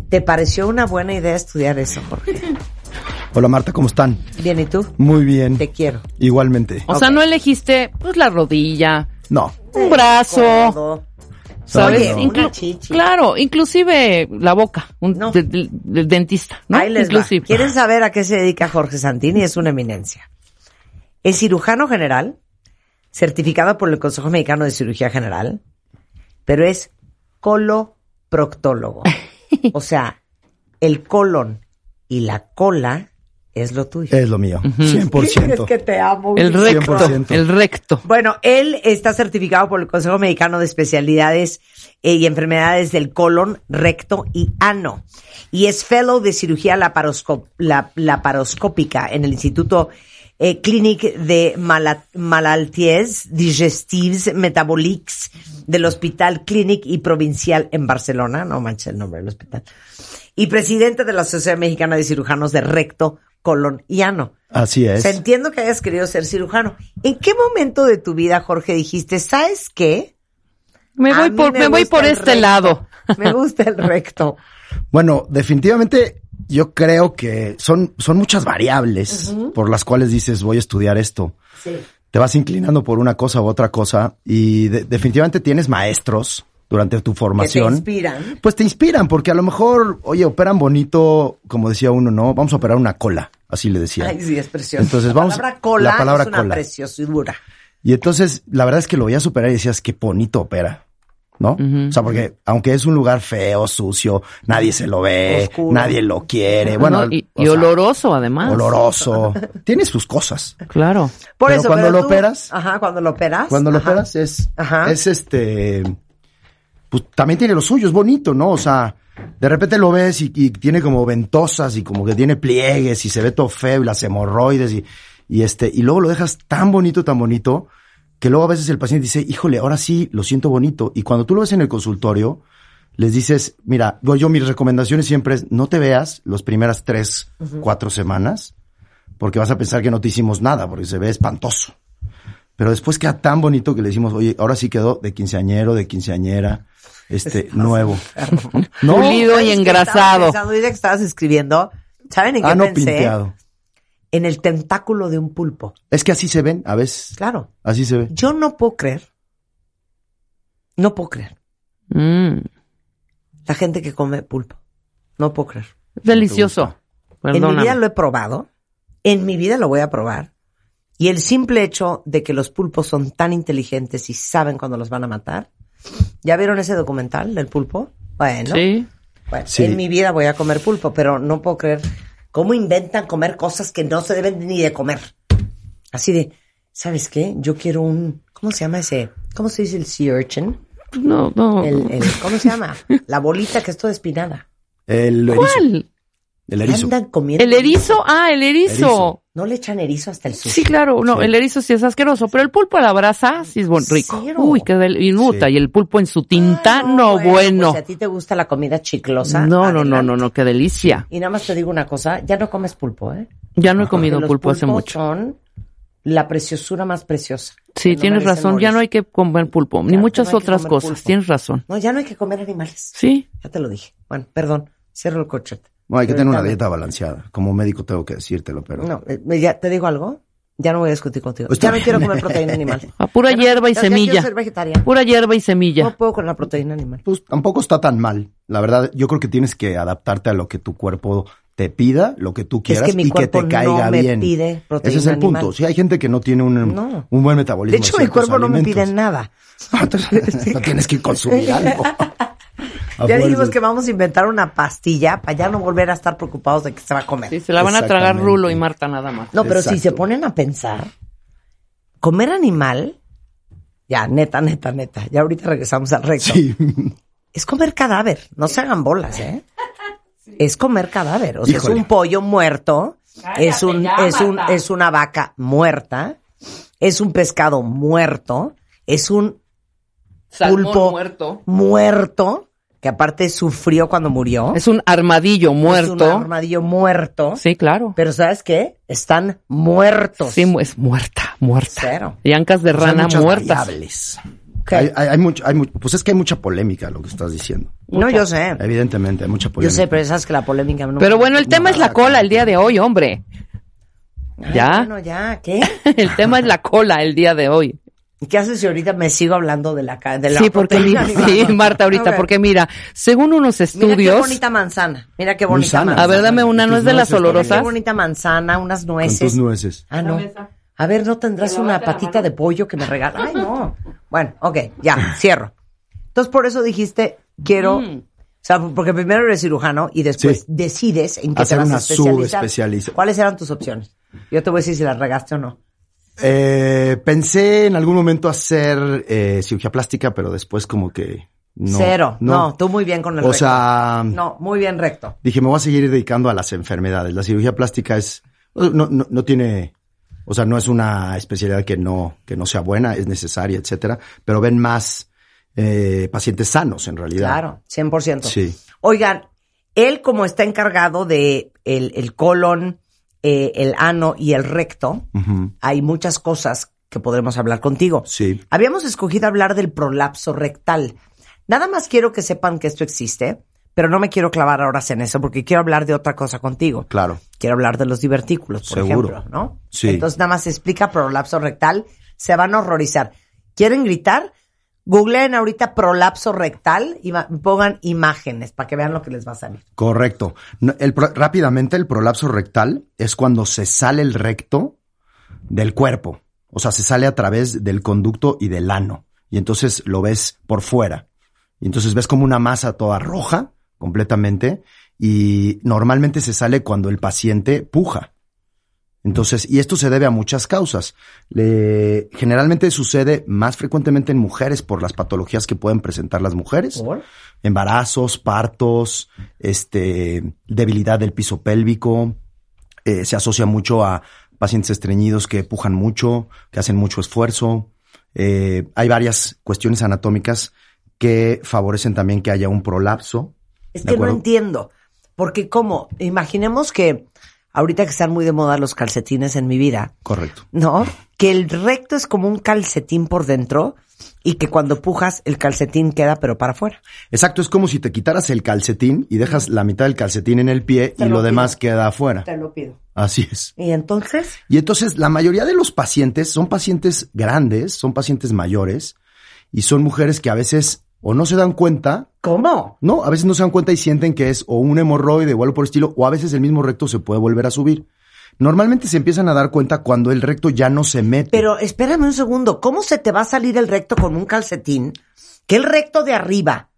te pareció una buena idea estudiar eso, Jorge. Hola Marta, ¿cómo están? Bien, ¿y tú? Muy bien. Te quiero. Igualmente. O sea, no elegiste pues la rodilla, No. un brazo, Codo. ¿sabes? Oye, Inclu- una chichi. claro, inclusive la boca, un de- de- del dentista, ¿no? Ahí les va. inclusive. ¿Quieren saber a qué se dedica Jorge Santini? Es una eminencia. Es cirujano general, certificado por el Consejo Mexicano de Cirugía General, pero es coloproctólogo. o sea, el colon y la cola es lo tuyo. Es lo mío. 100%. Es que te amo. El recto, 100%. el recto. Bueno, él está certificado por el Consejo Mexicano de Especialidades eh, y Enfermedades del Colon, Recto y Ano. Y es fellow de cirugía laparoscópica en el Instituto eh, Clinique de Mala- Malalties Digestives Metaboliques del Hospital Clínic y Provincial en Barcelona. No manches el nombre del hospital. Y presidente de la Sociedad Mexicana de Cirujanos de Recto, colon y ano. Así O es. sea, entiendo que hayas querido ser cirujano. ¿En qué momento de tu vida, Jorge, dijiste, ¿sabes qué? Me voy por, me voy por este recto. lado. Me gusta el recto. Bueno, definitivamente yo creo que son, son muchas variables por las cuales dices voy a estudiar esto. Sí. Te vas inclinando por una cosa u otra cosa y de- definitivamente tienes maestros durante tu Que te formación. inspiran. Pues te inspiran porque a lo mejor, oye, operan bonito, como decía uno, ¿no? Vamos a operar una cola, así le decía. Ay, sí, es precioso. Entonces, la vamos- palabra cola la palabra es una cola. preciosura. Y entonces, la verdad es que lo veías operar y decías, qué bonito opera, ¿no? O sea, porque aunque es un lugar feo, sucio, nadie se lo ve, Oscuro. nadie lo quiere. Bueno, No, y, o y sea, oloroso, además. oloroso. Tiene sus cosas. Claro. Por Pero eso, cuando pero lo tú- operas, Ajá, cuando lo operas. cuando lo operas es, Ajá. es este, pues también tiene lo suyo, es bonito, ¿no? O sea, de repente lo ves y, y tiene como ventosas y como que tiene pliegues y se ve todo feo y las hemorroides y, y este, y luego lo dejas tan bonito, tan bonito, que luego a veces el paciente dice, híjole, ahora sí lo siento bonito. Y cuando tú lo ves en el consultorio, les dices, mira, yo, yo mis recomendaciones siempre es, no te veas las primeras tres, cuatro semanas, porque vas a pensar que no te hicimos nada, porque se ve espantoso. Pero después queda tan bonito que le decimos, oye, ahora sí quedó de quinceañero, de quinceañera, este, nuevo. Pulido y ¿Sabes qué engrasado. Que estabas escribiendo, ¿saben en qué Ah, no pensé? pinteado. En el tentáculo de un pulpo. Es que así se ven, a veces. Claro. Así se ve. Yo no puedo creer. No puedo creer. Mm, La gente que come pulpo. No puedo creer. delicioso. En mi vida lo he probado. En mi vida lo voy a probar. Y el simple hecho de que los pulpos son tan inteligentes y saben cuando los van a matar. ¿Ya vieron ese documental del pulpo? Bueno. Sí. Bueno, Sí. en mi vida voy a comer pulpo, pero no puedo creer cómo inventan comer cosas que no se deben ni de comer. Así de, ¿sabes qué? Yo quiero un, ¿cómo se llama ese? ¿Cómo se dice el sea urchin? No, no. El, el- ¿Cómo se llama? La bolita que es toda espinada. El. ¿Cuál? El erizo. Andan comiendo. El erizo, ah, el erizo. Erizo. No le echan erizo hasta el sushi. Sí, claro, no, el erizo sí es asqueroso, pero el pulpo a la brasa sí es buen rico. Cero. Uy, qué del y puta, y el pulpo en su tinta, no, bueno. Pues si a ti te gusta la comida chiclosa. No, no, no, no, no, qué delicia. Y nada más te digo una cosa, ya no comes pulpo, ¿eh? Ya no he Porque comido los pulpo hace pulpos mucho. son la preciosura más preciosa. Sí, no tienes razón, morir. ya no hay que comer pulpo, ni muchas no otras cosas, pulpo. tienes razón. No, ya no hay que comer animales. Sí. Ya te lo dije. Bueno, perdón, cierro el cochete. No, hay que tener una me- dieta balanceada. Como médico tengo que decírtelo, pero. No, eh, ya te digo algo. Ya no voy a discutir contigo. Ya no quiero comer proteína animal. A pura Ya no- hierba y ya- ya semilla. quiero ser vegetariana. Pura hierba y semilla. No puedo con la proteína animal. Pues tampoco está tan mal. La verdad, yo creo que tienes que adaptarte a lo que tu cuerpo te pida, lo que tú quieras que mi y que cuerpo te caiga no me bien. pide proteína Ese es el animal. punto. Sí, hay gente que no tiene un, No. un buen metabolismo. De hecho, mi cuerpo no me pide nada. No tienes que consumir algo. Ya dijimos que vamos a inventar una pastilla para ya no volver a estar preocupados de que se va a comer. Sí, se la van a tragar. Rulo y Marta nada más. No, pero si se ponen a pensar, comer animal, ya, neta, neta, neta, ya ahorita regresamos al recto. Sí. Es comer cadáver, no se hagan bolas, ¿eh? Es comer cadáver, o sea, Híjole. es un pollo muerto, es un, ya, es un, Marta. es una vaca muerta, es un pescado muerto, es un Salmón pulpo muerto. muerto, que aparte sufrió cuando murió. Es un armadillo Es muerto. un armadillo muerto. Sí, claro. Pero ¿sabes qué? Están muertos. Sí, mu- es muerta, muerta. Cero. Y ancas de Pues rana muchas muertas. variables. Hay, hay, hay mucho, hay pues es que hay mucha polémica lo que estás diciendo. No, yo sé. Evidentemente, hay mucha Yo polémica. sé, pero sabes que la polémica no Pero bueno, el tema es la cola el día de hoy, hombre. Ay, ya. Bueno, ya, ¿qué? El tema es la cola el día de hoy. ¿Y qué haces si ahorita me sigo hablando de la, ca- de la Sí, porque sí, Marta, ahorita, porque mira, según unos Mira qué estudios, bonita manzana. Mira qué bonita manzana. a ver, dame una, ¿no es de las nueces, Qué olorosas? bonita manzana, unas Con nueces. tus nueces. Ah, no. A ver, ¿no tendrás una patita de pollo que me regala? Ay, no. Bueno, ok, ya, cierro. Entonces, por eso dijiste, quiero... Mm. O sea, porque primero eres cirujano y después Sí. decides en qué Hacer te vas a una especializar. ¿Cuáles eran tus opciones? Yo te voy a decir si las regaste o no. Eh, pensé en algún momento hacer eh, cirugía plástica, pero después como que no. Cero. No. tú muy bien con el O recto. sea, No, muy bien recto. dije, me voy a seguir dedicando a las enfermedades. La cirugía plástica es, no, no, no tiene, o sea, no es una especialidad que no, que no sea buena, es necesaria, etcétera, pero ven más eh, pacientes sanos en realidad. Claro, 100%. Sí. Oigan, él como está encargado de el, el colon eh, el ano y el recto, hay muchas cosas que podremos hablar contigo. Sí. Habíamos escogido hablar del prolapso rectal. Nada más quiero que sepan que esto existe, pero no me quiero clavar ahora en eso porque quiero hablar de otra cosa contigo. Claro. Quiero hablar de los divertículos, por Seguro. ejemplo, ¿no? Sí. Entonces nada más explica prolapso rectal, se van a horrorizar. ¿Quieren gritar? Googleen ahorita prolapso rectal y pongan imágenes para que vean lo que les va a salir. Correcto. El rápidamente, el prolapso rectal es cuando se sale el recto del cuerpo. O sea, se sale a través del conducto y del ano. Y entonces lo ves por fuera. Y entonces ves como una masa toda roja, completamente. Y normalmente se sale cuando el paciente puja. Entonces, y esto se debe a muchas causas. Le- generalmente sucede más frecuentemente en mujeres por las patologías que pueden presentar las mujeres. Embarazos, partos, este, debilidad del piso pélvico. eh, se asocia mucho a pacientes estreñidos que pujan mucho, que hacen mucho esfuerzo. Eh, hay varias cuestiones anatómicas que favorecen también que haya un prolapso. Es ¿de que no entiendo. Porque cómo, imaginemos que ahorita que están muy de moda los calcetines en mi vida, Correcto. ¿no? Que el recto es como un calcetín por dentro y que cuando pujas el calcetín queda pero para afuera. Exacto, es como si te quitaras el calcetín y dejas la mitad del calcetín en el pie Te y lo lo demás queda afuera. Te lo pido. Así es. Y entonces, Y entonces la mayoría de los pacientes son pacientes grandes, son pacientes mayores y son mujeres que a veces o no se dan cuenta. ¿Cómo? No, a veces no se dan cuenta y sienten que es o un hemorroide o algo por el estilo, o a veces el mismo recto se puede volver a subir. Normalmente se empiezan a dar cuenta cuando el recto ya no se mete. pero espérame un segundo, ¿cómo se te va a salir el recto con un calcetín? Que el recto de arriba,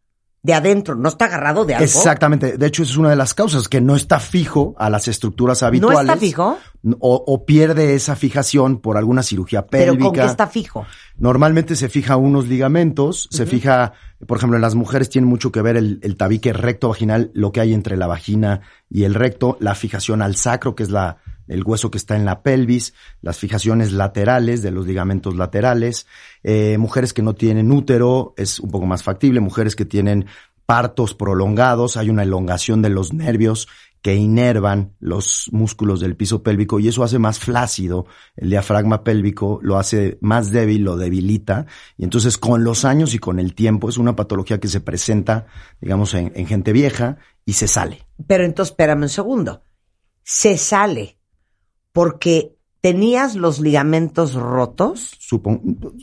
de adentro, no está agarrado de algo. Exactamente. De hecho, esa es una de las causas, que no está fijo a las estructuras habituales. ¿No está fijo? O, o pierde esa fijación por alguna cirugía Pero pélvica. ¿con qué está fijo? Normalmente se fija unos ligamentos, se fija, por ejemplo, en las mujeres tiene mucho que ver el, el tabique recto vaginal, lo que hay entre la vagina y el recto, la fijación al sacro, que es la, el hueso que está en la pelvis, las fijaciones laterales de los ligamentos laterales, eh, mujeres que no tienen útero, es un poco más factible, mujeres que tienen partos prolongados, hay una elongación de los nervios que inervan los músculos del piso pélvico y eso hace más flácido el diafragma pélvico, lo hace más débil, lo debilita y entonces con los años y con el tiempo es una patología que se presenta, digamos, en, en gente vieja y se sale. Pero entonces, espérame un segundo. Se sale porque tenías los ligamentos rotos Supongo,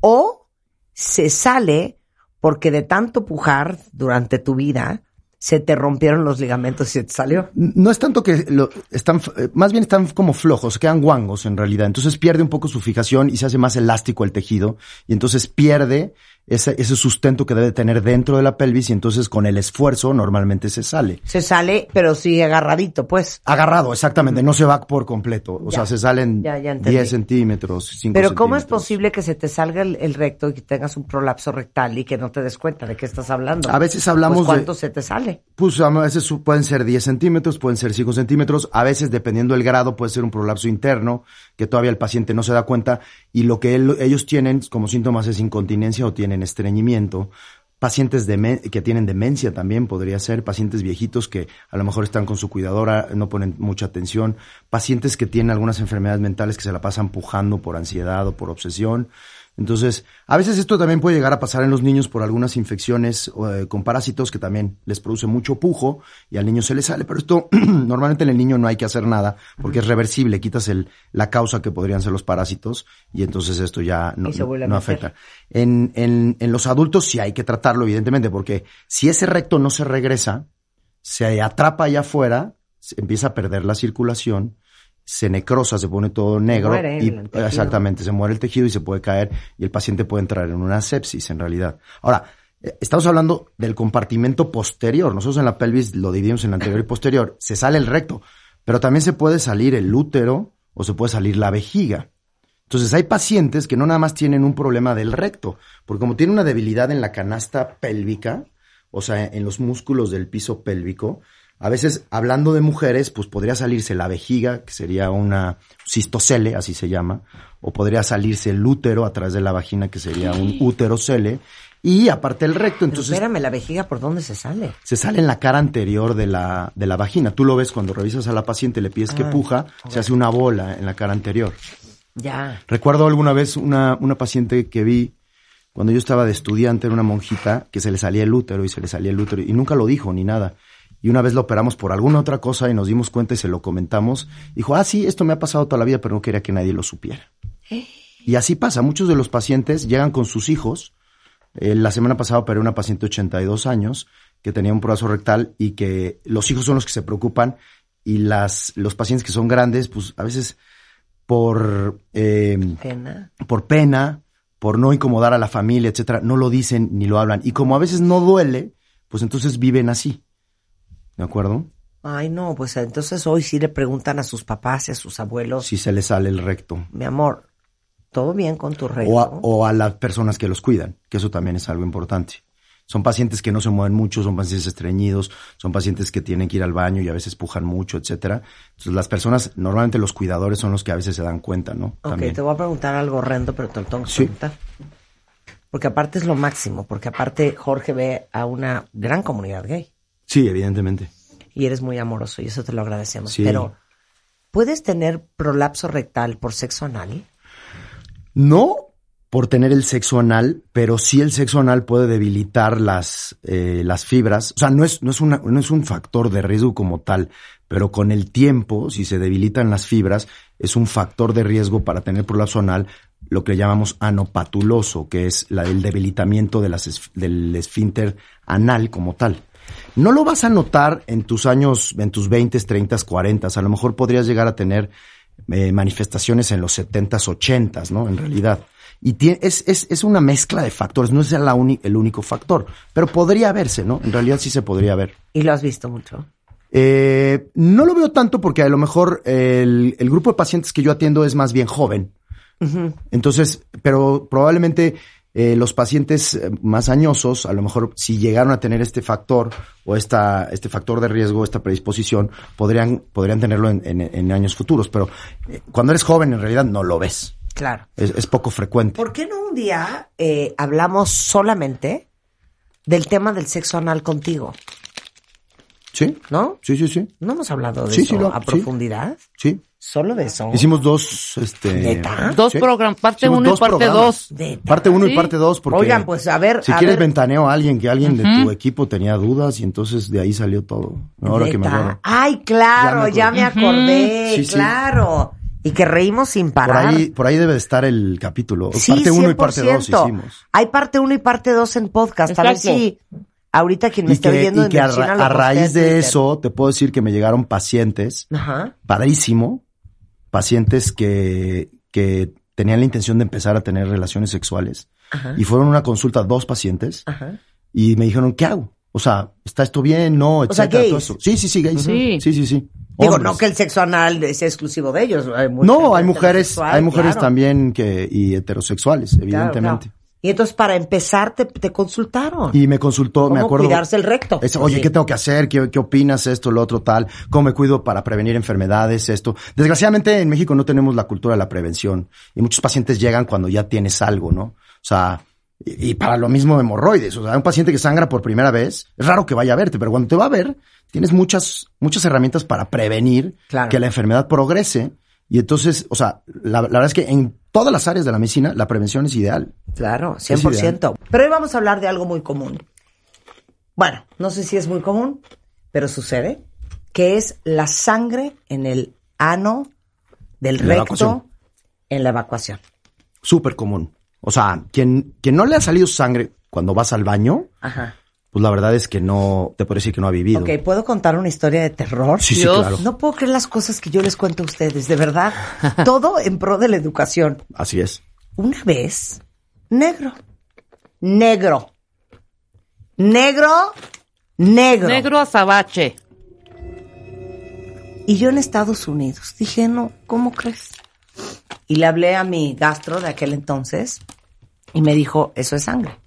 o se sale porque de tanto pujar durante tu vida se te rompieron los ligamentos y se te salió. No es tanto que lo, están, eh, más bien están como flojos, quedan guangos en realidad. Entonces pierde un poco su fijación y se hace más elástico el tejido y entonces pierde ese, ese sustento que debe tener dentro de la pelvis y entonces con el esfuerzo normalmente se sale. Se sale, pero sigue agarradito, pues. Agarrado, exactamente, no se va por completo. O Ya. sea, se salen Ya, ya entendí. 10 centímetros, 5 Pero ¿cómo es posible que se te salga el, el recto y que tengas un prolapso rectal y que no te des cuenta de qué estás hablando? A veces hablamos Pues, de- ¿Cuánto se te sale? Pues a veces pueden ser 10 centímetros, pueden ser 5 centímetros, a veces dependiendo del grado puede ser un prolapso interno que todavía el paciente no se da cuenta y lo que ellos tienen como síntomas es incontinencia o tienen estreñimiento. Pacientes que tienen demencia también podría ser, pacientes viejitos que a lo mejor están con su cuidadora, no ponen mucha atención, pacientes que tienen algunas enfermedades mentales que se la pasan pujando por ansiedad o por obsesión. Entonces, a veces esto también puede llegar a pasar en los niños por algunas infecciones eh, con parásitos que también les produce mucho pujo y al niño se le sale, pero esto normalmente en el niño no hay que hacer nada porque es reversible, quitas el, la causa que podrían ser los parásitos y entonces esto ya no, no afecta. En, en, en los adultos sí hay que tratarlo, evidentemente, porque si ese recto no se regresa, se atrapa allá afuera, se empieza a perder la circulación, se necrosa, se pone todo negro muere y exactamente se muere el tejido y se puede caer y el paciente puede entrar en una sepsis en realidad. Ahora, eh, estamos hablando del compartimento posterior. Nosotros en la pelvis lo dividimos en anterior y posterior. Se sale el recto, pero también se puede salir el útero o se puede salir la vejiga. Entonces hay pacientes que no nada más tienen un problema del recto, porque como tiene una debilidad en la canasta pélvica, o sea, en los músculos del piso pélvico, a veces hablando de mujeres, pues podría salirse la vejiga, que sería una cistocele, así se llama, o podría salirse el útero a través de la vagina, que sería un úterocele, Y aparte el recto, Pero entonces espérame, la vejiga, ¿por dónde se sale? se sale en la cara anterior de la, de la vagina. Tú lo ves cuando revisas a la paciente, le pides que Ah, puja, se hace una bola en la cara anterior. Ya. Recuerdo alguna vez una, una paciente que vi cuando yo estaba de estudiante, era una monjita, que se le salía el útero y se le salía el útero y nunca lo dijo ni nada. Y una vez lo operamos por alguna otra cosa y nos dimos cuenta y se lo comentamos. Dijo, ah, sí, esto me ha pasado toda la vida, pero no quería que nadie lo supiera. Y así pasa, muchos de los pacientes llegan con sus hijos. Eh, la semana pasada operé una paciente de 82 años que tenía un prolazo rectal y que los hijos son los que se preocupan y las, los pacientes que son grandes, pues a veces por, eh, Pena. por pena, por no incomodar a la familia, etcétera, no lo dicen ni lo hablan. Y como a veces no duele, pues entonces viven así. ¿De acuerdo? Ay, no, pues entonces hoy sí le preguntan a sus papás y a sus abuelos, Si se les sale el recto. mi amor, ¿todo bien con tu recto? O a, o a las personas que los cuidan, que eso también es algo importante. Son pacientes que no se mueven mucho, son pacientes estreñidos, son pacientes que tienen que ir al baño y a veces pujan mucho, etcétera. Entonces las personas, normalmente los cuidadores son los que a veces se dan cuenta, ¿no? Ok, También. te voy a preguntar algo horrendo, pero te lo tengo que Sí. preguntar. Porque aparte es lo máximo, porque aparte Jorge ve a una gran comunidad gay Sí, evidentemente. y eres muy amoroso y eso te lo agradecemos. Sí. Pero, ¿puedes tener prolapso rectal por sexo anal? No por tener el sexo anal, pero sí el sexo anal puede debilitar las, eh, las fibras. O sea, no es, no, es una, no es un factor de riesgo como tal, pero con el tiempo, si se debilitan las fibras, es un factor de riesgo para tener prolapso anal, lo que llamamos anopatuloso, que es la, el debilitamiento de las, del esfínter anal como tal. No lo vas a notar en tus años, en tus 20, 30, 40. A lo mejor podrías llegar a tener eh, manifestaciones en los 70s, 80s, ¿no? En realidad. Y es, es, es una mezcla de factores, no es la uni- el único factor, pero podría verse, ¿no? En realidad sí se podría ver. ¿Y lo has visto mucho? Eh, no lo veo tanto porque a lo mejor el, el grupo de pacientes que yo atiendo es más bien joven. Entonces, pero probablemente eh, los pacientes eh, más añosos, a lo mejor si llegaron a tener este factor o esta, este factor de riesgo, esta predisposición, podrían, podrían tenerlo en, en- en años futuros. Pero eh, cuando eres joven, en realidad no lo ves. Claro. Es, es poco frecuente. ¿Por qué no un día eh, hablamos solamente del tema del sexo anal contigo? ¿Sí? ¿No? Sí, sí, sí. ¿No hemos hablado de Sí, eso sí, lo- a sí. profundidad? Sí. ¿Solo de eso? Hicimos dos, este... ¿Neta? Dos sí. programas, parte Hicimos uno y dos parte programas. dos. Parte uno y Sí. parte dos, porque... Oigan, pues, a ver, Si a quieres ver. ventaneo a alguien, que alguien de tu equipo tenía dudas y entonces de ahí salió todo. Ahora que me acuerdo. Ay, claro, Ya ya me acordé. acordé, Sí, sí. claro. Y que reímos sin Por parar. ahí, por ahí debe de estar el capítulo. Sí, parte uno y parte dos 100%. hicimos. Hay parte uno y parte dos en podcast. A ver Exacto. si ahorita quien me Y esté que, oyendo y en que a, China ra- lo a postea raíz de Twitter. eso, te puedo decir que me llegaron pacientes, Ajá. padrísimo, pacientes que, que tenían la intención de empezar a tener relaciones sexuales. Ajá. Y fueron a una consulta dos pacientes Ajá. y me dijeron, ¿qué hago? O sea, ¿está esto bien? No, O sea, etcétera, todo gays. eso. Sí, sí, sí, gays. Sí. Sí, sí, sí. Digo, Hombres. no que el sexo anal sea exclusivo de ellos. Hay No, hay mujeres, hay mujeres claro. también que, y heterosexuales, Claro, evidentemente. claro. Y entonces para empezar te, te consultaron. Y me consultó, me ¿Cómo acuerdo. cuidarse el recto? Es, Oye, Sí. ¿qué tengo que hacer? ¿Qué, ¿Qué opinas? Esto, lo otro, tal. ¿Cómo me cuido para prevenir enfermedades? Esto. Desgraciadamente en México no tenemos la cultura de la prevención. Y muchos pacientes llegan cuando ya tienes algo, ¿no? O sea, y, y para lo mismo hemorroides. O sea, un paciente que sangra por primera vez, es raro que vaya a verte, pero cuando te va a ver, tienes muchas, muchas herramientas para prevenir Claro. que la enfermedad progrese. Y entonces, o sea, la, la verdad es que en todas las áreas de la medicina, la prevención es ideal. Claro, Es 100%. Pero hoy vamos a hablar de algo muy común. Bueno, no sé si es muy común, pero sucede, que es la sangre en el ano del la recto evacuación. en la evacuación. Súper común. O sea, quien, quien no le ha salido sangre cuando vas al baño, Ajá. Pues la verdad es que no, te puedo decir que no ha vivido. Ok, ¿puedo contar una historia de terror? Sí, sí, claro. No puedo creer las cosas que yo les cuento a ustedes, de verdad. Todo en pro de la educación. Así es. Una vez, negro. Negro. Negro. Negro. Negro azabache. Y yo en Estados Unidos dije, no, ¿cómo crees? Y le hablé a mi gastro de aquel entonces y me dijo, eso es sangre.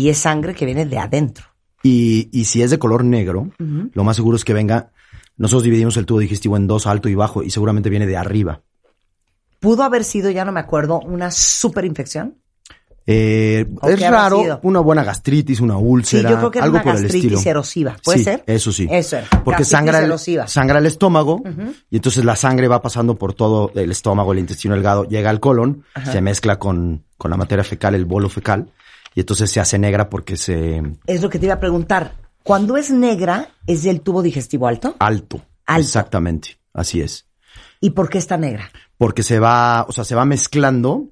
Y es sangre que viene de adentro. Y, y si es de color negro, lo más seguro es que venga. Nosotros dividimos el tubo digestivo en dos, alto y bajo, y seguramente viene de arriba. Pudo haber sido, ya no me acuerdo, una superinfección. Eh, ¿O es raro una buena gastritis, una Sí, úlcera, yo creo que era algo una por el gastritis estilo. erosiva. ¿Puede Sí, ser? Eso sí. Eso era. Porque sangra el, sangra el estómago y entonces la sangre va pasando por todo el estómago, el intestino delgado, llega al colon, Ajá. se mezcla con, con la materia fecal, el bolo fecal, y entonces se hace negra porque se Es lo que te iba a preguntar. Cuando es negra, ¿es del tubo digestivo alto? alto. Alto. Exactamente, así es. ¿Y por qué está negra? porque se va, o sea, se va mezclando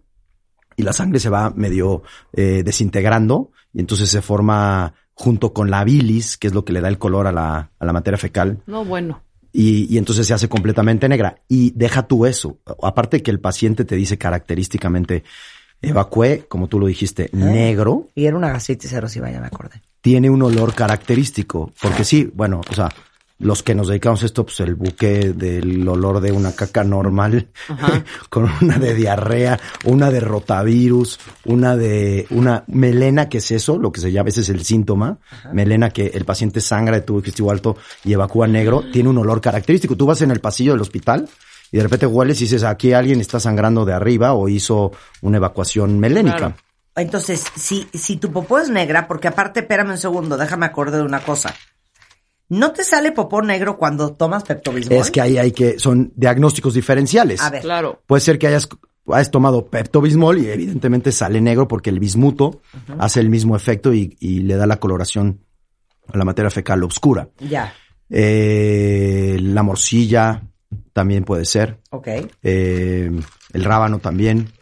y la sangre se va medio eh, desintegrando y entonces se forma junto con la bilis, que es lo que le da el color a la, a la materia fecal, No, bueno. y, y entonces se hace completamente negra. Y deja tú eso, aparte que el paciente te dice característicamente, evacué, como tú lo dijiste, negro, Y era una gastritis erosiva, ya me acordé. tiene un olor característico, porque sí, bueno, o sea, los que nos dedicamos a esto, pues el buque del olor de una caca normal, con una de diarrea, una de rotavirus, una de una melena, que es eso, lo que se llama, ese es el síntoma, melena que el paciente sangra de tubo digestivo alto y evacúa negro, tiene un olor característico. Tú vas en el pasillo del hospital y de repente hueles y dices, aquí alguien está sangrando de arriba o hizo una evacuación melénica. Entonces, si, si tu popó es negra, porque aparte, espérame un segundo, déjame acordar de una cosa. ¿No te sale popó negro cuando tomas Pepto-Bismol? Es que ahí hay que, son diagnósticos diferenciales. A ver. Claro. Puede ser que hayas, hayas tomado Pepto-Bismol y evidentemente sale negro porque el bismuto hace el mismo efecto y, y le da la coloración a la materia fecal oscura. Ya, Eh, la morcilla también puede ser. ok. Eh, el rábano también.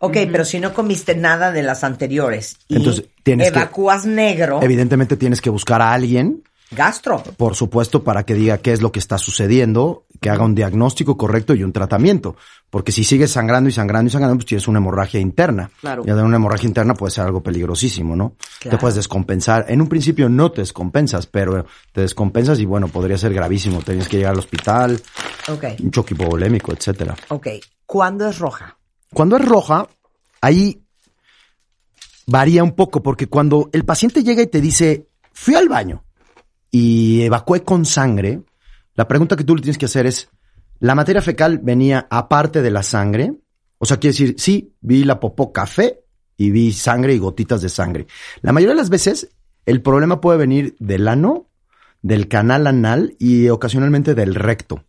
Ok, pero si no comiste nada de las anteriores y Entonces, tienes que- evacúas negro, Evidentemente tienes que buscar a alguien, gastro. por supuesto, para que diga qué es lo que está sucediendo, que haga un diagnóstico correcto y un tratamiento. Porque si sigues sangrando y sangrando y sangrando, pues tienes una hemorragia interna. Claro. Y de una hemorragia interna puede ser algo peligrosísimo, ¿no? Claro. Te puedes descompensar. En un principio no te descompensas, pero te descompensas y bueno, podría ser gravísimo. Tienes que llegar al hospital, Ok, un choque hipovolémico, etcétera. ok. ¿Cuándo es roja? Cuando es roja, ahí varía un poco, porque cuando el paciente llega y te dice, fui al baño y evacué con sangre, la pregunta que tú le tienes que hacer es, ¿la materia fecal venía aparte de la sangre? O sea, quiere decir, sí, vi la popó café y vi sangre y gotitas de sangre. La mayoría de las veces, el problema puede venir del ano, del canal anal y ocasionalmente del recto.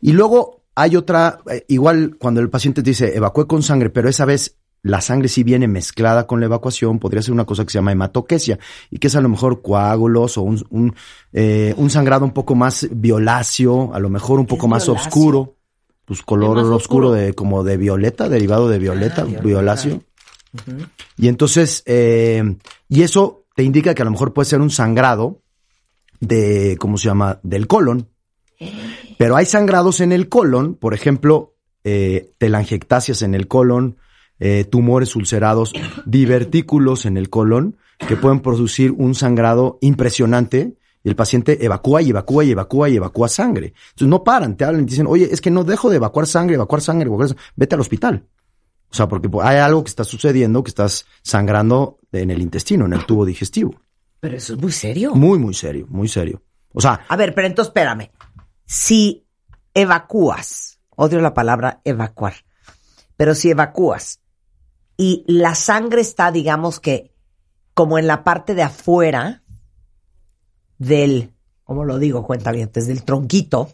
Y luego hay otra, eh, igual cuando el paciente te dice evacué con sangre, pero esa vez la sangre sí viene mezclada con la evacuación, podría ser una cosa que se llama hematoquesia y que es a lo mejor coágulos o un, un, eh, un sangrado un poco más violáceo, a lo mejor un poco más violáceo? oscuro, pues color oscuro oscuro? de como de violeta, derivado de violeta, Ah, violeta. violáceo. Y entonces, eh, y eso te indica que a lo mejor puede ser un sangrado de, ¿cómo se llama? Del colon. Pero hay sangrados en el colon, por ejemplo, eh, telangiectasias en el colon, eh, tumores ulcerados, divertículos en el colon, que pueden producir un sangrado impresionante y el paciente evacúa y evacúa y evacúa y evacúa sangre. Entonces no paran, te hablan y te dicen, oye, es que no dejo de evacuar sangre, evacuar sangre, evacuar sangre, vete al hospital. O sea, porque hay algo que está sucediendo, que estás sangrando en el intestino, en el tubo digestivo. Pero eso es muy serio. Muy, muy serio, muy serio. O sea, A ver, pero entonces espérame. Si evacúas, odio la palabra evacuar, pero si evacúas y la sangre está, digamos que, como en la parte de afuera del, ¿cómo lo digo? Cuenta bien, desde el tronquito,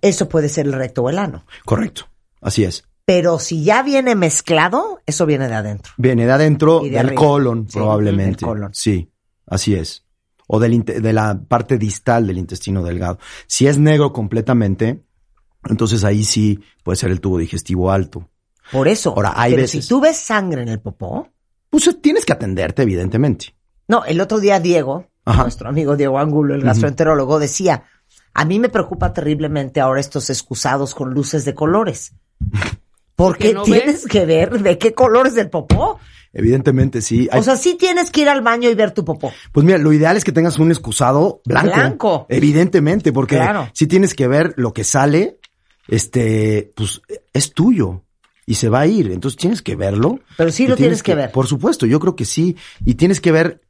eso puede ser el recto o el ano. correcto, así es. Pero si ya viene mezclado, eso viene de adentro. Viene de adentro de del arriba. colon, Sí, probablemente. del colon. Sí, así es. O del de la parte distal del intestino delgado. Si es negro completamente, entonces ahí sí puede ser el tubo digestivo alto. Por eso. Ahora, hay pero veces- si tú ves sangre en el popó, Pues tienes que atenderte, evidentemente. No, el otro día Diego, Ajá. nuestro amigo Diego Angulo, el gastroenterólogo, decía, a mí me preocupa terriblemente ahora estos excusados con luces de colores. Porque ¿Que no tienes ves? que ver de qué color es el popó. Evidentemente sí. Hay- O sea, sí tienes que ir al baño y ver tu popó. pues mira, lo ideal es que tengas un excusado blanco. Blanco. Evidentemente, porque Claro. si tienes que ver lo que sale, este, pues es tuyo y se va a ir. Entonces tienes que verlo. Pero sí lo tienes que ver. Por supuesto, yo creo que sí. Y tienes que ver,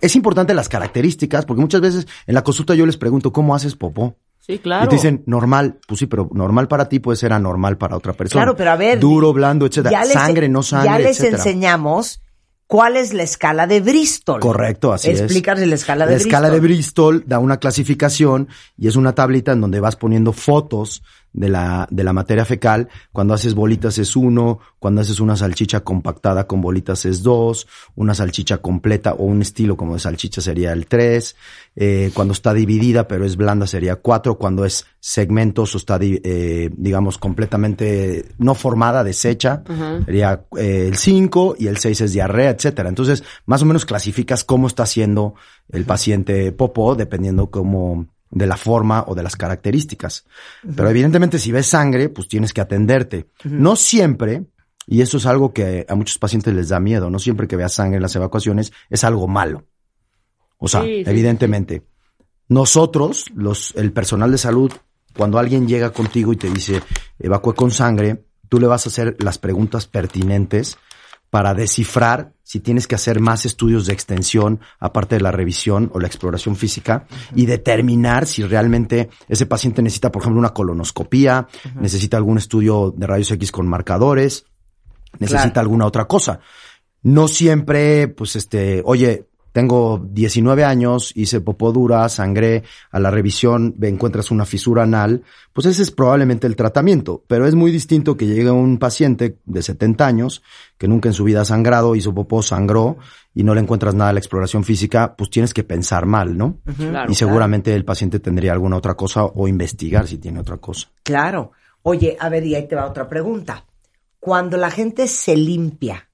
es importante las características, porque muchas veces en la consulta yo les pregunto, ¿cómo haces popó? Sí, claro. Y te dicen normal, pues sí, pero normal para ti puede ser anormal para otra persona. Claro, pero a ver. Duro, blando, etcétera. ya les- sangre, no sangre, Ya les etcétera. enseñamos cuál es la escala de Bristol. Correcto, así es. Explícales la escala de La Bristol. escala de Bristol da una clasificación y es una tablita en donde vas poniendo fotos de la, de la materia fecal. Cuando haces bolitas es uno, cuando haces una salchicha compactada con bolitas es dos, una salchicha completa o un estilo como de salchicha sería el tres, eh, cuando está dividida pero es blanda sería cuatro, cuando es segmentos o está, eh, digamos, completamente no formada, deshecha, sería eh, el 5 y el 6 es diarrea, etcétera. Entonces, más o menos clasificas cómo está haciendo el paciente popó dependiendo cómo de la forma o de las características. Pero evidentemente si ves sangre, pues tienes que atenderte. No siempre, y eso es algo que a muchos pacientes les da miedo, no siempre que veas sangre en las evacuaciones es algo malo. O sea, Sí, sí, evidentemente. Nosotros, los, el personal de salud, cuando alguien llega contigo y te dice evacué con sangre, tú le vas a hacer las preguntas pertinentes para descifrar si tienes que hacer más estudios de extensión aparte de la revisión o la exploración física y determinar si realmente ese paciente necesita, por ejemplo, una colonoscopía, necesita algún estudio de rayos X con marcadores, necesita Claro. alguna otra cosa. No siempre, pues este, oye, tengo 19 años, hice popó dura, sangré, a la revisión encuentras una fisura anal, pues ese es probablemente el tratamiento. Pero es muy distinto que llegue un paciente de 70 años, que nunca en su vida ha sangrado, hizo popó, sangró, y no le encuentras nada a la exploración física, pues tienes que pensar mal, ¿no? Claro, y seguramente el paciente tendría alguna otra cosa o investigar si tiene otra cosa. Claro. Oye, a ver, y ahí te va otra pregunta. Cuando la gente se limpia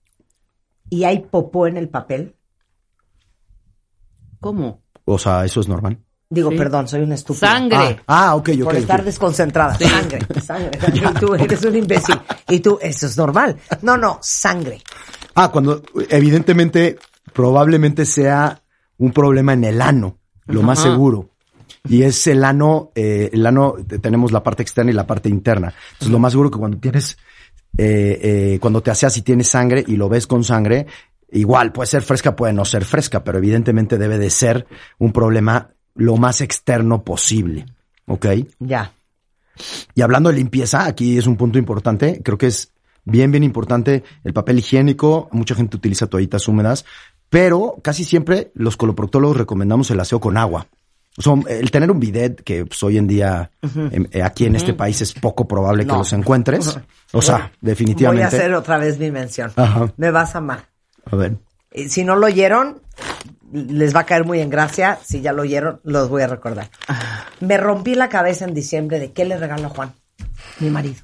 y hay popó en el papel, ¿Cómo? O sea, eso es normal. digo, Sí. perdón, soy una estúpida. Sangre. Ah, ah, ok, ok. Por estar desconcentrada. Sangre, sangre. Y tú eres un imbécil. Y tú, eso es normal. No, no, sangre. Ah, cuando evidentemente probablemente sea un problema en el ano, lo más Ajá. seguro. Y es el ano, eh, el ano, te- tenemos la parte externa y la parte interna. Entonces lo más seguro que cuando tienes, eh, eh, cuando te aseas y tienes sangre y lo ves con sangre, igual puede ser fresca, puede no ser fresca, pero evidentemente debe de ser un problema lo más externo posible. ¿Ok? Ya. Y hablando de limpieza, aquí es un punto importante. Creo que es bien, bien importante el papel higiénico. Mucha gente utiliza toallitas húmedas, pero casi siempre los coloproctólogos recomendamos el aseo con agua. O sea, el tener un bidet, que pues, hoy en día em, eh, aquí en este país es poco probable que los encuentres. O sea, definitivamente. Voy a hacer otra vez mi mención. Ajá. Me vas a amar. A ver. Y si no lo oyeron, les va a caer muy en gracia. Si ya lo oyeron, los voy a recordar. Me rompí la cabeza en diciembre de qué le regalo a Juan, mi marido.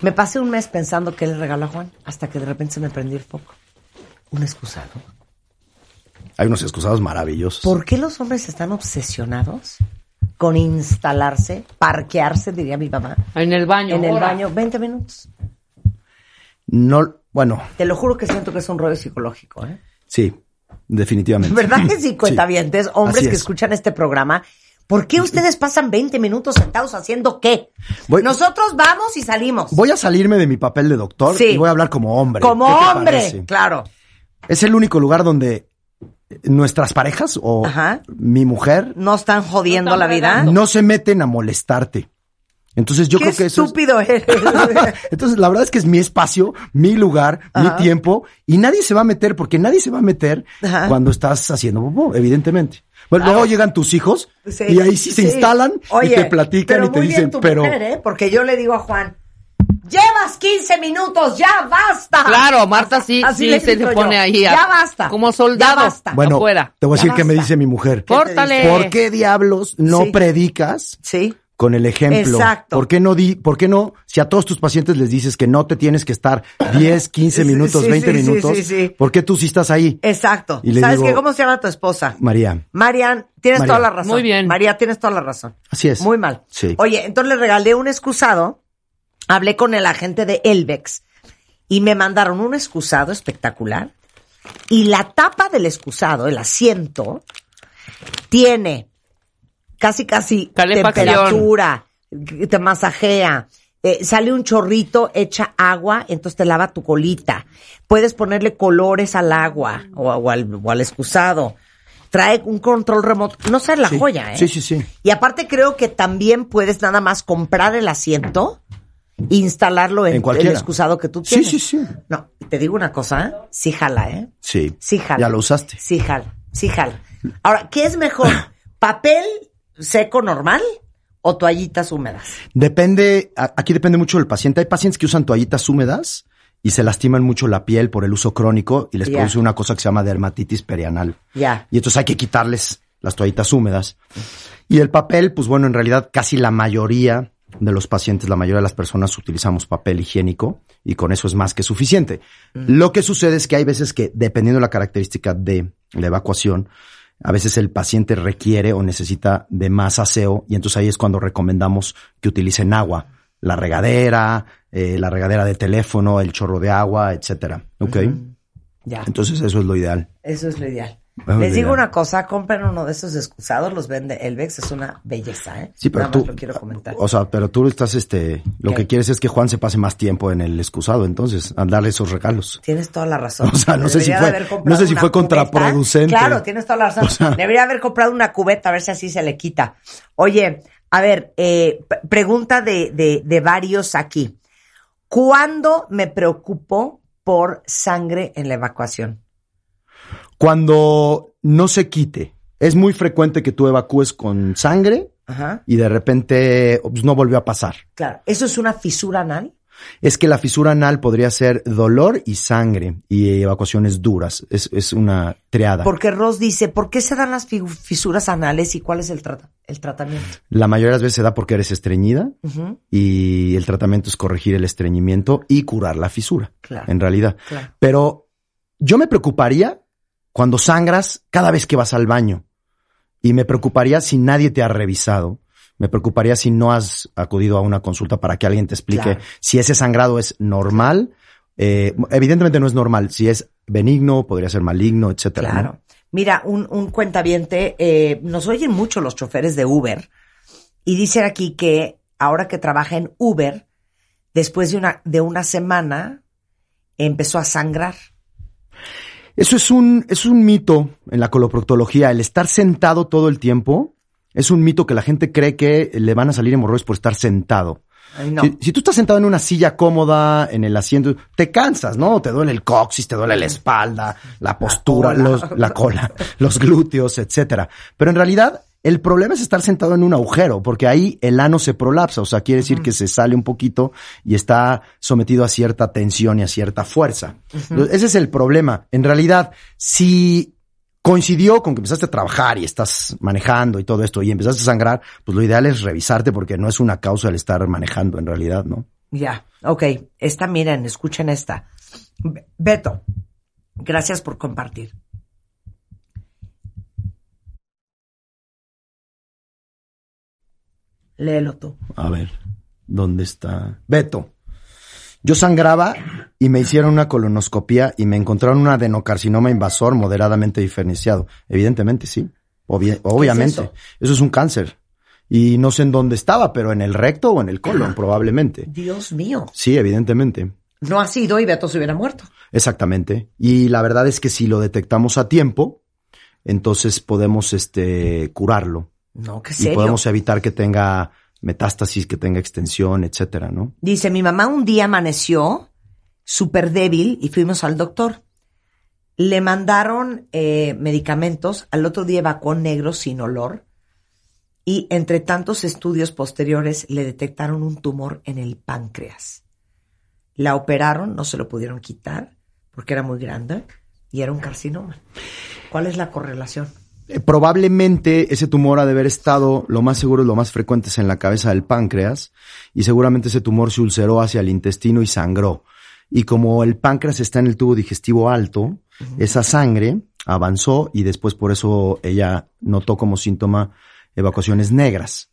Me pasé un mes pensando qué le regalo a Juan, hasta que de repente se me prendió el foco. Un excusado. Hay unos excusados maravillosos. ¿Por qué los hombres están obsesionados con instalarse, parquearse, diría mi mamá? En el baño. En el baño, 20 minutos. No, bueno, Te lo juro que siento que es un rollo psicológico, ¿eh? sí, definitivamente. ¿Verdad que sí, cuentavientes, hombres Así que es. escuchan este programa? ¿Por qué ustedes pasan 20 minutos sentados haciendo qué? Voy- Nosotros vamos y salimos. Voy a salirme de mi papel de doctor Sí. y voy a hablar como hombre. Como ¿Qué te hombre, parece? claro. Es el único lugar donde nuestras parejas o mi mujer no están jodiendo la vida. no se meten a molestarte. Entonces yo qué creo que eso es- estúpido eres. Entonces la verdad es que es mi espacio, mi lugar, Ajá. mi tiempo y nadie se va a meter porque nadie se va a meter Ajá. cuando estás haciendo popó, evidentemente. Bueno, luego llegan tus hijos Sí, y ahí sí se sí. instalan Oye, y te platican pero y te muy dicen, bien tu pero mujer, ¿eh? Porque yo le digo a Juan, llevas 15 minutos, ya basta. Claro, Marta sí, Así sí le se le pone yo. ahí a- Ya basta. como soldado. Ya basta. Bueno, afuera. te voy a decir qué me dice mi mujer. ¿Qué te Córtale. dice? ¿Por qué diablos no Sí. predicas Sí. Con el ejemplo? Exacto. ¿Por qué no di, por qué no, si a todos tus pacientes les dices que no te tienes que estar 10, 15 Sí, minutos, sí, 20 sí, sí, minutos, sí, sí. ¿por qué tú sí estás ahí? Exacto. Y le ¿Sabes digo- qué? ¿Cómo se llama tu esposa? María, Marian, tienes María. toda la razón. Muy bien. María, tienes toda la razón. así es. Muy mal. Sí. Oye, entonces le regalé un excusado, hablé con el agente de Elvex y me mandaron un excusado espectacular y la tapa del excusado, el asiento, tiene casi casi temperatura, te masajea, eh, sale un chorrito, echa agua, entonces te lava tu colita. Puedes ponerle colores al agua o, o al, o al excusado. trae un control remoto. No sé la Sí. joya, ¿eh? Sí, sí, sí. Y aparte creo que también puedes nada más comprar el asiento e instalarlo en En el excusado que tú Sí, tienes. sí, sí. No, te digo una cosa, ¿eh? sí jala, ¿eh? Sí. Sí jala. Ya lo usaste. Sí jala, sí jala. Ahora, ¿qué es mejor? ¿Papel seco normal o toallitas húmedas? Depende, aquí depende mucho del paciente. Hay pacientes que usan toallitas húmedas y se lastiman mucho la piel por el uso crónico y les produce una cosa que se llama dermatitis perianal. Ya. Y entonces hay que quitarles las toallitas húmedas. Y el papel, pues bueno, en realidad casi la mayoría de los pacientes, la mayoría de las personas utilizamos papel higiénico y con eso es más que suficiente. Lo que sucede es que hay veces que, dependiendo de la característica de la evacuación, a veces el paciente requiere o necesita de más aseo y entonces ahí es cuando recomendamos que utilicen agua, la regadera, eh, la regadera de teléfono, el chorro de agua, etcétera. ¿Ok? Ya. Entonces eso es lo ideal. Eso es lo ideal. Lo Les digo una cosa, compren uno de esos excusados, los vende Elvex, es una belleza, ¿eh? Sí, pero Nada tú, lo quiero comentar. o sea, pero tú estás, este, lo ¿Qué? que quieres es que Juan se pase más tiempo en el excusado, entonces, a darle esos regalos. Tienes toda la razón. O sea, no sé si Debería fue- de haber comprado no sé si fue contraproducente. Claro, tienes toda la razón. O sea- Debería haber comprado una cubeta a ver si así se le quita. Oye, a ver, eh, pregunta de, de, de varios aquí. ¿Cuándo me preocupo por sangre en la evacuación? Cuando no se quite, es muy frecuente que tú evacúes con sangre Ajá. y de repente pues, no volvió a pasar. Claro. ¿Eso es una fisura anal? Es que la fisura anal podría ser dolor y sangre y evacuaciones duras. Es, es una triada. Porque Ross dice, ¿por qué se dan las fi- fisuras anales y cuál es el, trata- el tratamiento? La mayoría de las veces se da porque eres estreñida y el tratamiento es corregir el estreñimiento y curar la fisura. Claro. En realidad. Claro. Pero yo me preocuparía cuando sangras cada vez que vas al baño. Y me preocuparía si nadie te ha revisado. Me preocuparía si no has acudido a una consulta para que alguien te explique Claro. si ese sangrado es normal. Eh, evidentemente no es normal. Si es benigno, podría ser maligno, etcétera. ¿no? Claro. Mira, un, un cuentaviente, eh, nos oyen mucho los choferes de Uber y dicen aquí que ahora que trabaja en Uber, después de una, de una semana, empezó a sangrar. Eso es un, es un mito en la coloproctología. El estar sentado todo el tiempo es un mito que la gente cree que le van a salir hemorroides por estar sentado. Ay, no. Si, si tú estás sentado en una silla cómoda, en el asiento, te cansas, ¿no? Te duele el coxis, te duele la espalda, la postura, cola. los- la cola, los glúteos, etcétera. Pero en realidad, el problema es estar sentado en un agujero, porque ahí el ano se prolapsa, o sea, quiere decir que se sale un poquito y está sometido a cierta tensión y a cierta fuerza. Entonces, Ese es el problema. En realidad, si coincidió con que empezaste a trabajar y estás manejando y todo esto y empezaste a sangrar, pues lo ideal es revisarte porque no es una causa el estar manejando en realidad, ¿no? Ya, ok. Esta, miren, escuchen esta. Be- Beto, gracias por compartir. Léelo tú. A ver, ¿dónde está? Beto. Yo sangraba y me hicieron una colonoscopia y me encontraron un adenocarcinoma invasor moderadamente diferenciado. Evidentemente, sí. Obvia- obviamente. eso? eso? es un cáncer. Y no sé en dónde estaba, pero en el recto o en el colon, probablemente. Dios mío. Sí, evidentemente. No ha sido y Beto se hubiera muerto. Exactamente. Y la verdad es que si lo detectamos a tiempo, entonces podemos este curarlo. No, qué Y serio. podemos evitar que tenga metástasis, que tenga extensión, etcétera, ¿no? Dice, mi mamá un día amaneció súper débil y fuimos al doctor. Le mandaron eh, medicamentos, al otro día evacuó negro sin olor y entre tantos estudios posteriores le detectaron un tumor en el páncreas. La operaron, no se lo pudieron quitar porque era muy grande y era un carcinoma. ¿Cuál es la correlación? Eh, probablemente ese tumor ha de haber estado, lo más seguro, lo más frecuente es en la cabeza del páncreas, y seguramente ese tumor se ulceró hacia el intestino y sangró. Y como el páncreas está en el tubo digestivo alto, esa sangre avanzó y después por eso ella notó como síntoma evacuaciones negras.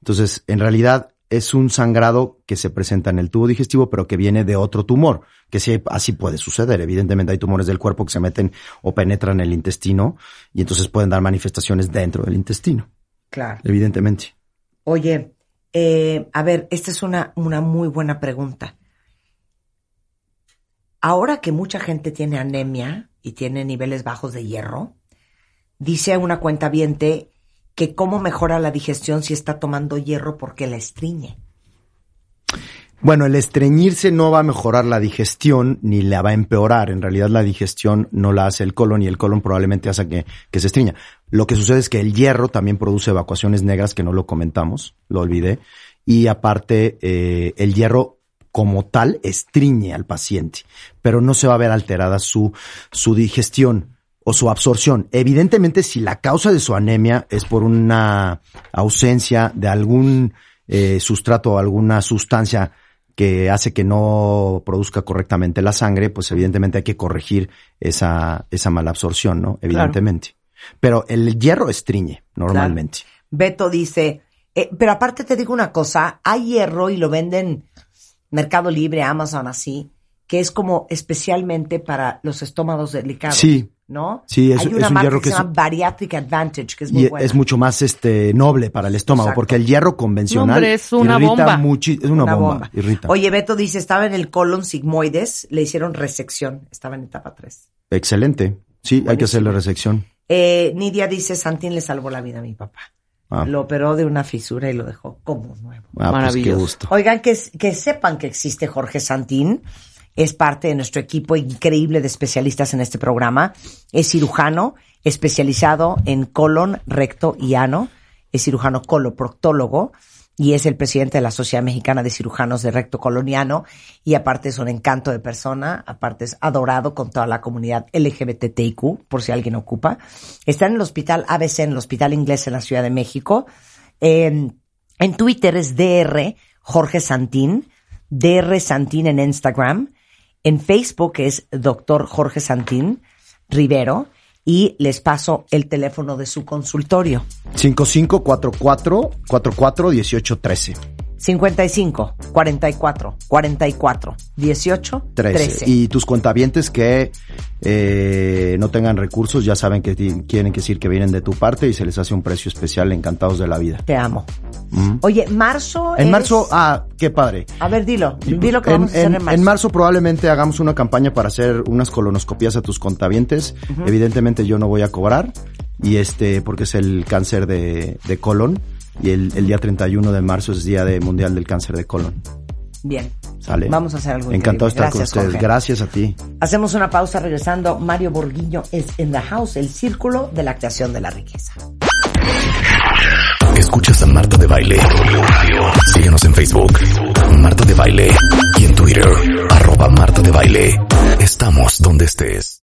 Entonces, en realidad es un sangrado que se presenta en el tubo digestivo, pero que viene de otro tumor, que sí, así puede suceder. Evidentemente hay tumores del cuerpo que se meten o penetran el intestino y entonces pueden dar manifestaciones dentro del intestino, Claro. evidentemente. Oye, eh, a ver, esta es una, una muy buena pregunta. Ahora que mucha gente tiene anemia y tiene niveles bajos de hierro, dice una cuenta que cómo mejora la digestión si está tomando hierro porque la estriñe. Bueno, el estreñirse no va a mejorar la digestión ni la va a empeorar. En realidad la digestión no la hace el colon y el colon probablemente hace que, se estriña. Lo que sucede es que el hierro también produce evacuaciones negras, que no lo comentamos, lo olvidé. Y aparte, eh, el hierro como tal estriñe al paciente, pero no se va a ver alterada su digestión o su absorción. Evidentemente, si la causa de su anemia es por una ausencia de algún eh, sustrato o alguna sustancia que hace que no produzca correctamente la sangre, pues evidentemente hay que corregir esa, esa mala absorción, ¿no? Evidentemente. Pero el hierro estriñe normalmente. Beto dice, eh, pero aparte te digo una cosa, hay hierro y lo venden Mercado Libre, Amazon, así, que es como especialmente para los estómagos delicados. Sí. ¿No? Sí, es, Hay es una un marca hierro que que se es, llama Bariatric Advantage, que es muy y buena. es mucho más este noble para el estómago, Exacto. porque el hierro convencional No, hombre, es una irrita bomba. muchi- es una, Una bomba, bomba. irrita. Oye, Beto dice, estaba en el colon sigmoides, le hicieron resección, estaba en etapa 3. Excelente. Sí, hay que hacerle resección. Eh, Nidia dice, Santín le salvó la vida a mi papá. Ah. Lo operó de una fisura y lo dejó como nuevo. Ah, pues qué gusto. Oigan, que, que sepan que existe Jorge Santín. Es parte de nuestro equipo increíble de especialistas en este programa. Es cirujano especializado en colon, recto y ano. Es cirujano coloproctólogo y es el presidente de la Sociedad Mexicana de Cirujanos de Recto Coloniano. Y aparte es un encanto de persona. Aparte es adorado con toda la comunidad LGBTIQ, por si alguien ocupa. Está en el hospital ABC, en el Hospital Inglés en la Ciudad de México. Eh, en Twitter es DR Jorge Santín, DR Santín en Instagram. En Facebook es Doctor Jorge Santín Rivero. Y les paso el teléfono de su consultorio. 5544-44-1813. 55 44 44 18 13. 13. Y tus cuentavientes que eh, no tengan recursos ya saben que quieren decir que vienen de tu parte y se les hace un precio especial encantados de la vida. Te amo. Mm. Oye, marzo. En es- marzo, ah, qué padre. A ver, dilo. Dilo que en, vamos a hacer en- en marzo. en marzo probablemente hagamos una campaña para hacer unas colonoscopías a tus contavientes. Ujú. Evidentemente yo no voy a cobrar y este porque es el cáncer de, de colon y el, el día 31 de marzo es día de mundial del cáncer de colon. Bien. ¿Sale? Vamos a hacer algo Encantado increíble. estar con Gracias, ustedes. Jorge. Gracias a ti. Hacemos una pausa regresando. Mario Borguiño es en the house, el círculo de la creación de la riqueza. Escuchas a Marta de Baile. Síguenos en Facebook, Marta de Baile. Y en Twitter, arroba Marta de Baile. Estamos donde estés.